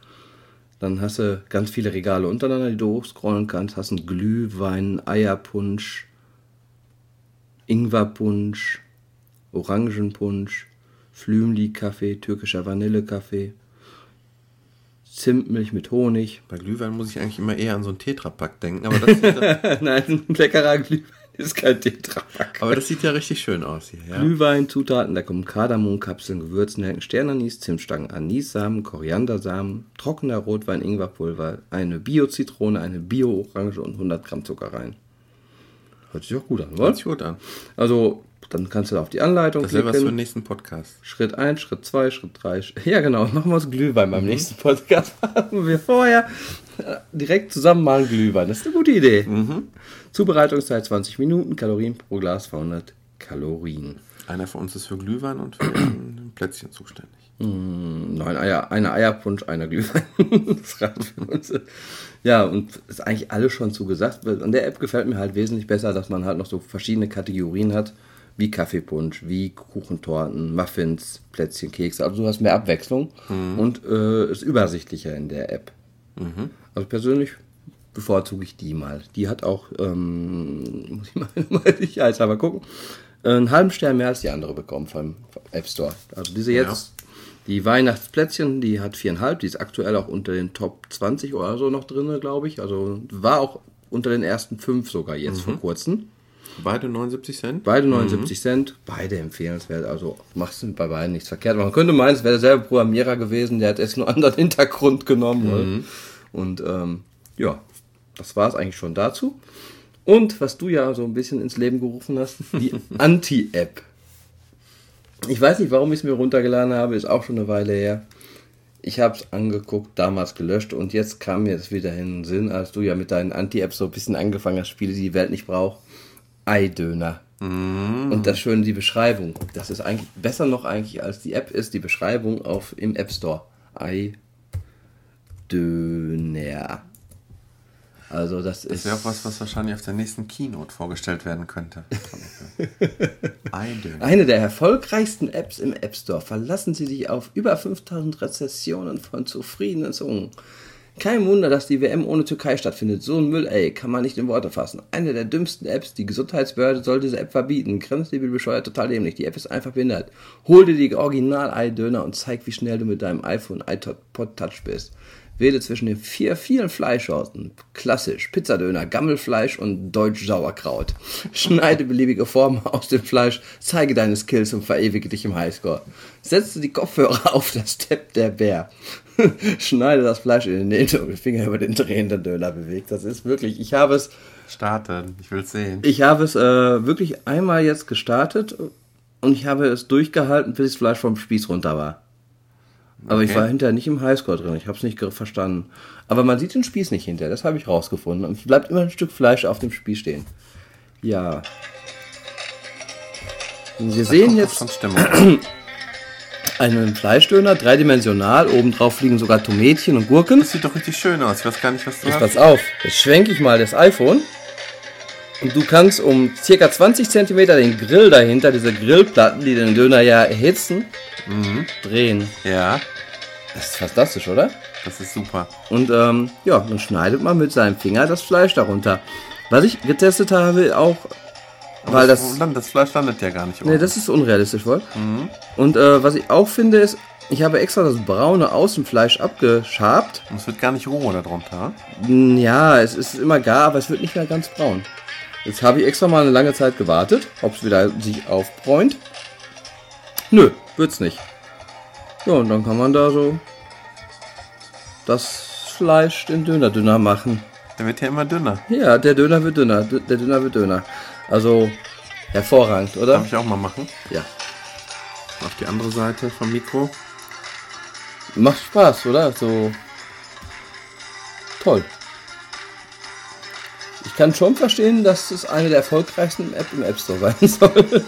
Dann hast du ganz viele Regale untereinander, die du hochscrollen kannst. Hast einen Glühwein, Eierpunsch, Ingwerpunsch, Orangenpunsch, Flümli-Kaffee, türkischer Vanillekaffee, Zimtmilch mit Honig. Bei Glühwein muss ich eigentlich immer eher an so einen Tetrapack denken, aber das, ja- <laughs> Nein, ein leckerer Glühwein ist kein Tetrapack. aber das sieht ja richtig schön aus hier. Ja? Glühwein, Zutaten, da kommen Kardamomkapseln, Gewürznelken, Sternanis, Zimtstangen, Anissamen, Koriandersamen, trockener Rotwein, Ingwerpulver, eine Bio-Zitrone, eine Bio-Orange und 100 Gramm Zucker rein. Hört sich auch gut an, Hört oder? sich gut an. Also, dann kannst du auf die Anleitung Das wäre was für den klicken. nächsten Podcast. Schritt 1, Schritt 2, Schritt 3. <laughs> Ja, genau. Machen wir uns Glühwein beim nächsten Podcast. <laughs> Machen wir vorher äh, direkt zusammen mal einen Glühwein. Das ist eine gute Idee. Zubereitungszeit 20 Minuten, Kalorien pro Glas 200 Kalorien. Einer von uns ist für Glühwein und für ein Plätzchen zuständig. Nein, Eier, eine Eierpunsch, einer Glühwein. <laughs> das reicht für uns. Ja, und ist eigentlich alles schon zugesagt. An der App gefällt mir halt wesentlich besser, dass man halt noch so verschiedene Kategorien hat, wie Kaffeepunsch, wie Kuchentorten, Muffins, Plätzchen, Kekse. Also du hast mehr Abwechslung und äh, ist übersichtlicher in der App. Also persönlich bevorzuge ich die mal. Die hat auch, ähm, <laughs> muss ich mal, <laughs> mal sicherheitshalber gucken, einen halben Stern mehr als die andere bekommen vom App Store. Also diese jetzt, die Weihnachtsplätzchen, die hat viereinhalb, die ist aktuell auch unter den Top 20 oder so noch drin, glaube ich. Also war auch unter den ersten fünf sogar jetzt vor kurzem. Beide 79 Cent? Beide 79 Cent, beide empfehlenswert. Also machst du bei beiden nichts verkehrt. Man könnte meinen, es wäre derselbe Programmierer gewesen, der hat jetzt nur einen <laughs> anderen Hintergrund genommen. ne? Und ähm, ja, das war es eigentlich schon dazu. Und was du ja so ein bisschen ins Leben gerufen hast, die <laughs> Anti-App. Ich weiß nicht, warum ich es mir runtergeladen habe, ist auch schon eine Weile her. Ich habe es angeguckt, damals gelöscht und jetzt kam mir das wieder in den Sinn, als du ja mit deinen Anti-Apps so ein bisschen angefangen hast, Spiele, die die Welt nicht braucht. Eidöner. Und das Schöne, die Beschreibung. Das ist eigentlich besser noch eigentlich als die App ist, die Beschreibung auf, im App Store. Eidöner. Also das, Das ist. wäre auch was, was wahrscheinlich auf der nächsten Keynote vorgestellt werden könnte. Eine der erfolgreichsten Apps im App Store. Verlassen Sie sich auf über 5000 Rezessionen von zufriedenen Zungen. Kein Wunder, dass die WM ohne Türkei stattfindet. So ein Müll, ey, kann man nicht in Worte fassen. Eine der dümmsten Apps. Die Gesundheitsbehörde soll diese App verbieten. Grenzdebil bescheuert, total dämlich. Die App ist einfach behindert. Hol dir die Original-Ei-Döner und zeig, wie schnell du mit deinem iPhone iPod Touch bist. Wähle zwischen den vier vielen Fleischsorten. Klassisch, Pizzadöner, Gammelfleisch und Deutsch Sauerkraut. <laughs> Schneide beliebige Formen aus dem Fleisch, zeige deine Skills und verewige dich im Highscore. Setze die Kopfhörer <laughs> auf das Step der Bär. <laughs> Schneide das Fleisch in den Nähte und den Finger über den drehenden Döner bewegt. Das ist wirklich, ich habe es, Starten. Ich will sehen. ich habe es äh, wirklich einmal jetzt gestartet und ich habe es durchgehalten, bis das Fleisch vom Spieß runter war. Aber ich Okay. war hinterher nicht im Highscore drin. Ich habe es nicht verstanden. Aber man sieht den Spieß nicht hinterher. Das habe ich rausgefunden. Und es bleibt immer ein Stück Fleisch auf dem Spieß stehen. Ja. Wir sehen jetzt <clears throat> einen Fleischdöner, dreidimensional. Obendrauf liegen sogar Tomätchen und Gurken. Das sieht doch richtig schön aus. Ich weiß gar nicht, was du Jetzt pass auf. Jetzt schwenke ich mal das iPhone. Und du kannst um circa 20 cm den Grill dahinter, diese Grillplatten, die den Döner ja erhitzen, drehen. Ja, Das ist fantastisch, oder? das ist super. Und ähm, ja, dann schneidet man mit seinem Finger das Fleisch darunter. Was ich getestet habe, auch, weil das, das. Fleisch landet ja gar nicht Nee, das ist unrealistisch wohl. Und äh, was ich auch finde, ist, ich habe extra das braune Außenfleisch abgeschabt. Und es wird gar nicht roh darunter. Ja, es ist immer gar, aber es wird nicht mehr ganz braun. Jetzt habe ich extra mal eine lange Zeit gewartet, ob es wieder sich aufbräunt. Nö, wird's nicht. Ja, und dann kann man da so das Fleisch den Döner dünner machen. Der wird ja immer dünner. Ja, der Döner wird dünner, der Döner wird dünner. Also hervorragend, oder? Darf ich auch mal machen? Ja. Auf die andere Seite vom Mikro. Macht Spaß, oder? So toll. Ich kann schon verstehen, dass es eine der erfolgreichsten App im App Store sein soll.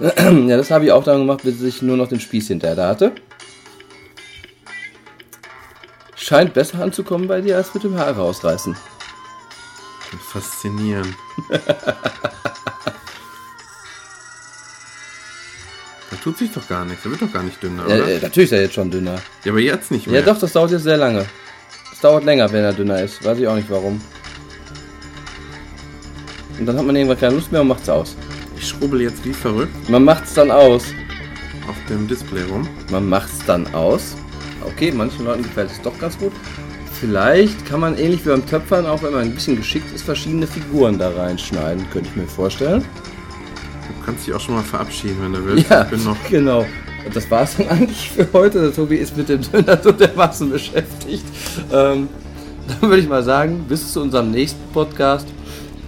<laughs> ja, das habe ich auch dann gemacht, bis ich nur noch den Spieß hinterher da hatte. Scheint besser anzukommen bei dir als mit dem Haare rausreißen. Faszinierend. <laughs> da tut sich doch gar nichts. Der wird doch gar nicht dünner, Ja, oder? äh, natürlich ist er jetzt schon dünner. Ja, aber jetzt nicht mehr. Ja, doch, das dauert jetzt sehr lange. Es dauert länger, wenn er dünner ist. Weiß ich auch nicht warum. Und dann hat man irgendwann keine Lust mehr und macht's aus. Ich schrubbel jetzt wie verrückt Man macht's dann aus. auf dem Display rum. Man macht's dann aus. Okay, manchen Leuten gefällt es doch ganz gut. Vielleicht kann man ähnlich wie beim Töpfern, auch wenn man ein bisschen geschickt ist, verschiedene Figuren da reinschneiden, könnte ich mir vorstellen. Du kannst dich auch schon mal verabschieden, wenn du willst. Ja, Ich bin noch. <laughs> genau. Und das war's dann <laughs> eigentlich für heute. Der Tobi ist mit dem Döner so dermaßen beschäftigt. Ähm, <laughs> dann würde ich mal sagen, bis zu unserem nächsten Podcast.